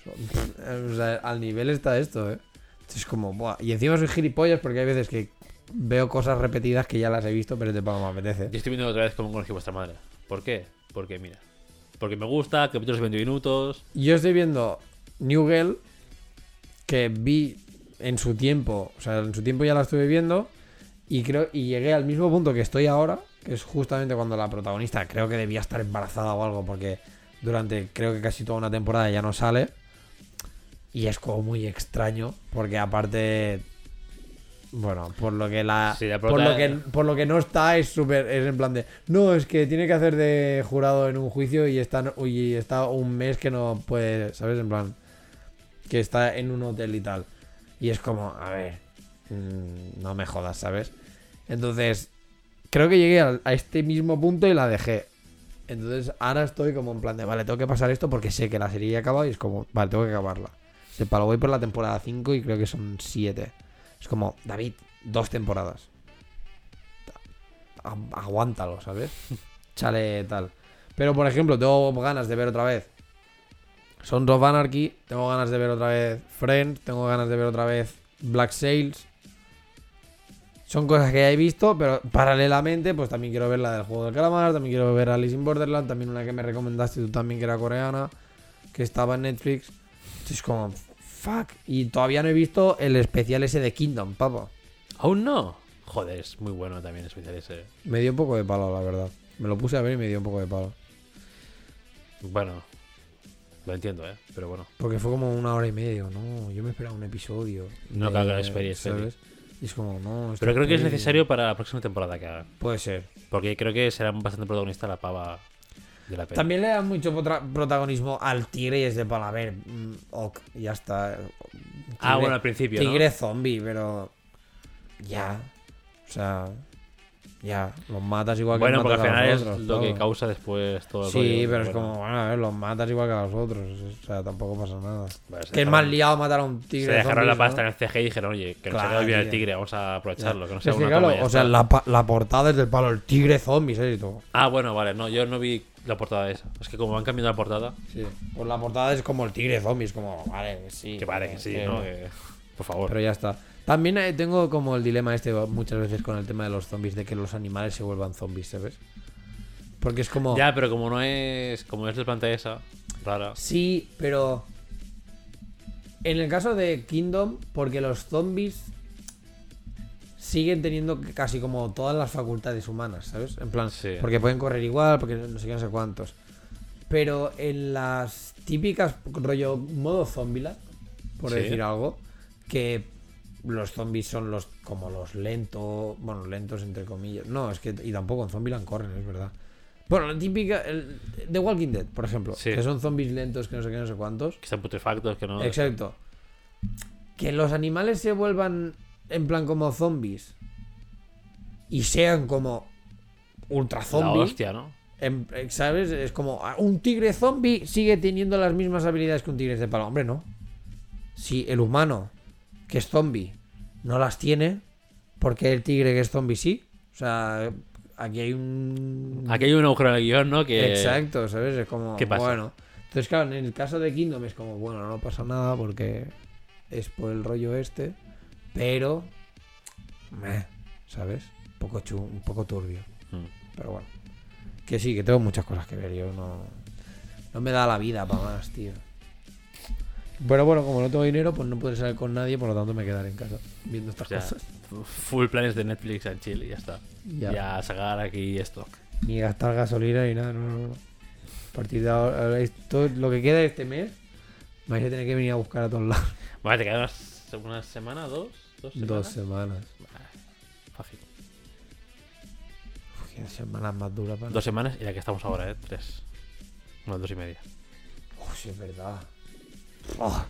O sea, al nivel está esto, eh. Es como, buah. Y encima soy gilipollas porque hay veces que veo cosas repetidas que ya las he visto, pero te pago me apetece. Yo estoy viendo otra vez cómo conocí vuestra madre. ¿Por qué? Porque, mira. Porque me gusta, capítulos de 20 minutos. Yo estoy viendo New Girl, que vi en su tiempo, o sea, en su tiempo ya la estuve viendo, y creo y llegué al mismo punto que estoy ahora, que es justamente cuando la protagonista creo que debía estar embarazada o algo, porque durante creo que casi toda una temporada ya no sale. Y es como muy extraño, porque aparte, bueno, por lo que la, Sí, la por lo que por lo que no está es súper es en plan de, no, es que tiene que hacer de jurado en un juicio y está y está un mes que no puede, ¿sabes? En plan que está en un hotel y tal. Y es como, a ver, mm, no me jodas, ¿sabes? Entonces, creo que llegué a este mismo punto y la dejé. Entonces, ahora estoy como en plan de, vale, tengo que pasar esto porque sé que la serie ya ha acabado y es como, vale, tengo que acabarla. Sepa, lo voy por la temporada 5 y creo que son 7. Es como, David, dos temporadas. Agu- Aguántalo, ¿sabes? Chale tal. Pero, por ejemplo, tengo ganas de ver otra vez Sons of Anarchy, tengo ganas de ver otra vez Friends, tengo ganas de ver otra vez Black Sails. Son cosas que ya he visto, pero paralelamente, pues también quiero ver la del juego del calamar, también quiero ver Alice in Borderland, también una que me recomendaste tú también que era coreana, que estaba en Netflix. Es como, fuck. Y todavía no he visto el especial ese de Kingdom, papa. ¿Aún no? Joder, es muy bueno también especial ese. Me dio un poco de palo, la verdad. Me lo puse a ver y me dio un poco de palo. Bueno, lo entiendo, ¿eh? Pero bueno. Porque fue como una hora y media, no, yo me esperaba un episodio. No, claro, claro, es peli, es peli. ¿sabes? Y es como, no. Pero creo que es necesario para la próxima temporada que hagan. Puede ser. Porque creo que será bastante protagonista la pava de la peli. También le dan mucho protagonismo al tigre y es de para a ver, mm, ok, ya está. ah, bueno, al principio, ¿no? Tigre zombie, pero. Ya. O sea. Ya. Los matas igual que Bueno, porque al final es otros, lo que causa después todo el Sí, rollo, pero es bueno. como, bueno, a ver, los matas igual que a los otros. O sea, tampoco pasa nada. Vale, se Que es dejaron- más liado matar a un Se tigre. dejaron la zombies, pasta ¿no? en el CG y dijeron, oye, que nos Claro, ha quedado bien el tío. tigre, vamos a aprovecharlo, que no sea una claro, toma y ya o sea, está. la, pa- la portada es del palo, el tigre zombie, ¿sabes? Y todo. Ah, bueno, vale, no, yo no vi la portada de esa. Es que como van cambiando la portada, Sí. Pues la portada es como el tigre zombie, es como, vale, sí. que vale, que sí, que- ¿no? Que- por favor. Pero ya está. También eh, tengo como el dilema este muchas veces con el tema de los zombies, de que los animales se vuelvan zombies, ¿sabes? Porque es como. Ya, pero como no es. Como es de pantalla esa, rara. Sí, pero. En el caso de Kingdom, porque los zombies siguen teniendo casi como todas las facultades humanas, ¿sabes? En plan, Sí. porque pueden correr igual, porque no sé qué, no sé cuántos. Pero en las típicas rollo modo zombila, por Sí. decir algo, que los zombies son los como los lentos, bueno, lentos entre comillas. No, es que y tampoco en Zombieland corren, es verdad. Bueno, la típica el, The Walking Dead, por ejemplo, Sí. que son zombies lentos que no sé qué, no sé cuántos. Que están putrefactos, que no. Exacto. Que los animales se vuelvan en plan como zombies y sean como ultra zombies. hostia, ¿no? en- ¿Sabes? Es como ah, un tigre zombie sigue teniendo las mismas habilidades que un tigre de palo. Hombre, no. Si el humano que es zombie no las tiene, porque el tigre que es zombie sí. O sea, aquí hay un. Aquí hay un agujero en el guion, ¿no? Que. Exacto, ¿sabes? Es como. ¿Qué pasa? Bueno. Entonces, claro, en el caso de Kingdom es como, bueno, no pasa nada porque es por el rollo este, pero. meh, ¿Sabes? Un poco, chu- un poco turbio. Mm. Pero bueno. Que sí, que tengo muchas cosas que ver. Yo no. No me da la vida para más, tío. Pero bueno, como no tengo dinero, pues no puedo salir con nadie, por lo tanto me quedaré en casa viendo estas cosas. Full planes de Netflix and chill y ya está. Ya. Ya, sacar aquí esto. Ni gastar gasolina ni nada, no, no, no. A partir de ahora, esto, lo que queda de este mes, vais a tener que venir a buscar a todos lados. Vale, te quedan unas, una semana, dos, dos semanas. Dos semanas. Fácil. Uf, semanas más duras para Dos semanas y la que estamos ahora, ¿eh? Tres. Unas dos y media. Uf, sí, es verdad. Oh.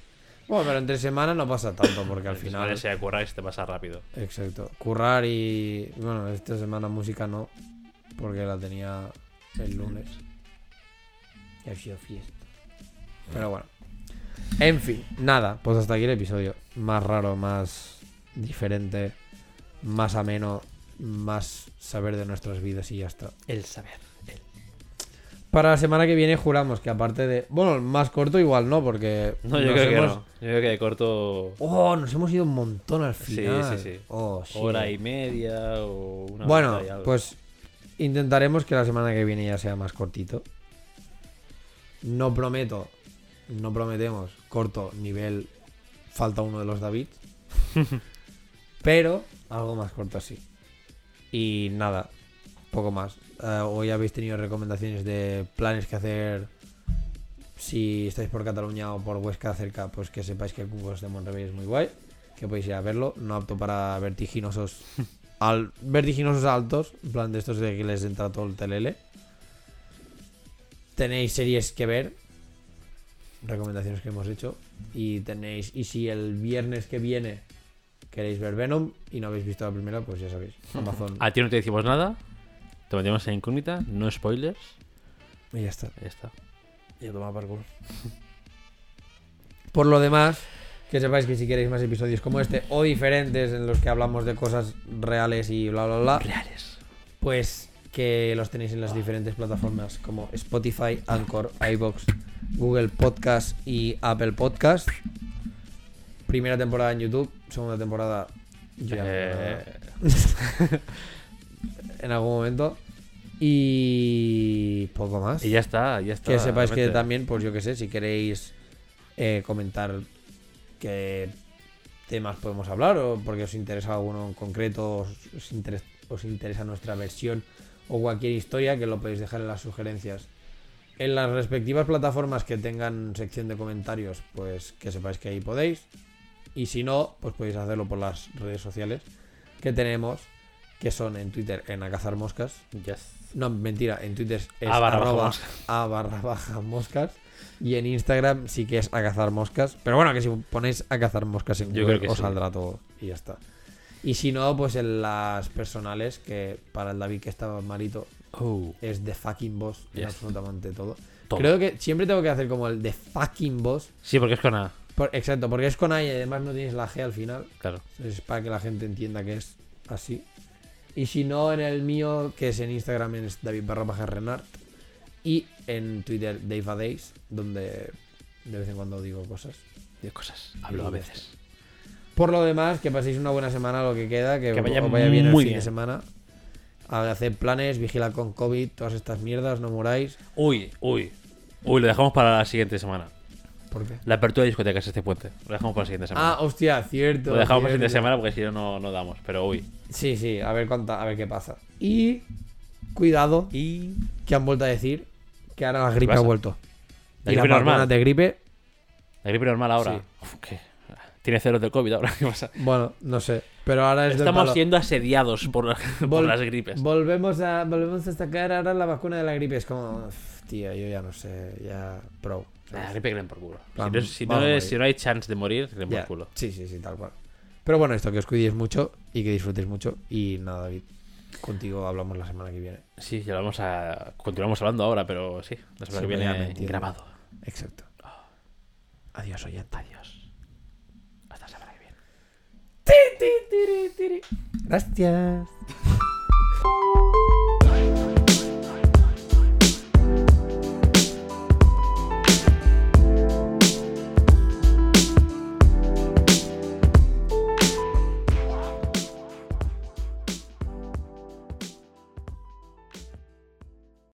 Bueno, pero entre semanas no pasa tanto, porque al final. Final se currar y se te pasa rápido. Exacto. Currar y. Bueno, esta semana música no, porque la tenía el lunes. Y ha sido fiesta. Pero bueno. En fin, nada, pues hasta aquí el episodio. Más raro, más diferente, más ameno, más saber de nuestras vidas y ya está. El saber. Para la semana que viene juramos que aparte de... Bueno, más corto igual no, porque... No, yo creo que no. Yo creo que de corto. Oh, nos hemos ido un montón al Sí, final. sí, sí. Oh, shit. Hora y media o una Bueno, horita y algo. pues intentaremos que la semana que viene ya sea más cortito. No prometo, no prometemos corto nivel falta uno de los David. pero algo más corto sí. Y nada, poco más. Eh, hoy habéis tenido recomendaciones de planes que hacer si estáis por Cataluña o por Huesca cerca, pues que sepáis que el concurso de Monterrey es muy guay, que podéis ir a verlo, no apto para vertiginosos al vertiginosos altos, en plan de estos de que les entra todo el telele. Tenéis series que ver, recomendaciones que hemos hecho y tenéis y si el viernes que viene queréis ver Venom y no habéis visto la primera, pues ya sabéis, Amazon A ti no te decimos nada. Te metemos en incógnita. No spoilers. y ya está. Ya está. Y a tomar por culo. Por lo demás, que sepáis que si queréis más episodios como este o diferentes en los que hablamos de cosas reales y bla bla bla, Reales. pues que los tenéis en las diferentes plataformas como Spotify, Anchor, iBox, Google Podcast y Apple Podcast. Primera temporada en YouTube, segunda temporada ya. Eh, en algún momento. Y poco más. y ya está, ya está. Que sepáis que también, pues yo que sé, si queréis eh, comentar qué temas podemos hablar o porque os interesa alguno en concreto, os, os interes- os interesa nuestra versión o cualquier historia, que lo podéis dejar en las sugerencias. En las respectivas plataformas que tengan sección de comentarios, pues que sepáis que ahí podéis. Y si no, pues podéis hacerlo por las redes sociales que tenemos, que son en Twitter en A Cazar Moscas, Yes. no, mentira, en Twitter es A barra arroba a barra baja moscas. Y en Instagram sí que es a cazar moscas. Pero bueno, que si ponéis a cazar moscas en Yo Google creo que os sí. saldrá todo. Y ya está. Y si no, pues en las personales, que para el David que estaba malito, Oh, es de fucking boss en Yes. absolutamente todo. todo. Creo que siempre tengo que hacer como el de fucking boss. Sí, porque es con A. Por- exacto, porque es con A y además no tienes la G al final. Claro. Es para que la gente entienda que es así. Y si no, en el mío, que es en Instagram, es David barra baja Renard. Y en Twitter, Dave Days, donde de vez en cuando digo cosas. De cosas. Hablo a veces. Por lo demás, que paséis una buena semana lo que queda, que, Que vaya vaya bien el fin de semana. Haced planes, vigilad con COVID, todas estas mierdas, no muráis. Uy, uy. Uy, lo dejamos para la siguiente semana. ¿Por qué? La apertura de discotecas este puente. Lo dejamos para la siguiente semana. Ah, hostia, cierto. lo dejamos para la siguiente semana porque si no, no, no damos. Pero uy. Sí, sí, a ver cuánta, a ver qué pasa. Y cuidado, Y. que han vuelto a decir que ahora la gripe ha vuelto. La y las gripe normal. vacunas de gripe, La gripe normal ahora. Sí. Uf, ¿qué? Tiene ceros del COVID ahora. ¿Qué pasa? bueno, no sé. Pero ahora es Estamos palo. siendo asediados por, por las gripes. Volvemos a, volvemos a sacar ahora la vacuna de la gripe. Es como, "Uf, tío, yo ya no sé, ya pro. La gripe que le den por culo. Si no, si no vamos es- ahí. si no hay chance de morir, que le den Ya, por culo. Sí, sí, sí, tal cual. Pero bueno, esto, que os cuidéis mucho y que disfrutéis mucho. Y nada, David, contigo hablamos la semana que viene. Sí, ya vamos a. Continuamos hablando ahora, pero sí. La semana Sí, que viene grabado. Exacto. Adiós, oyente. Adiós. Hasta la semana que viene. Gracias.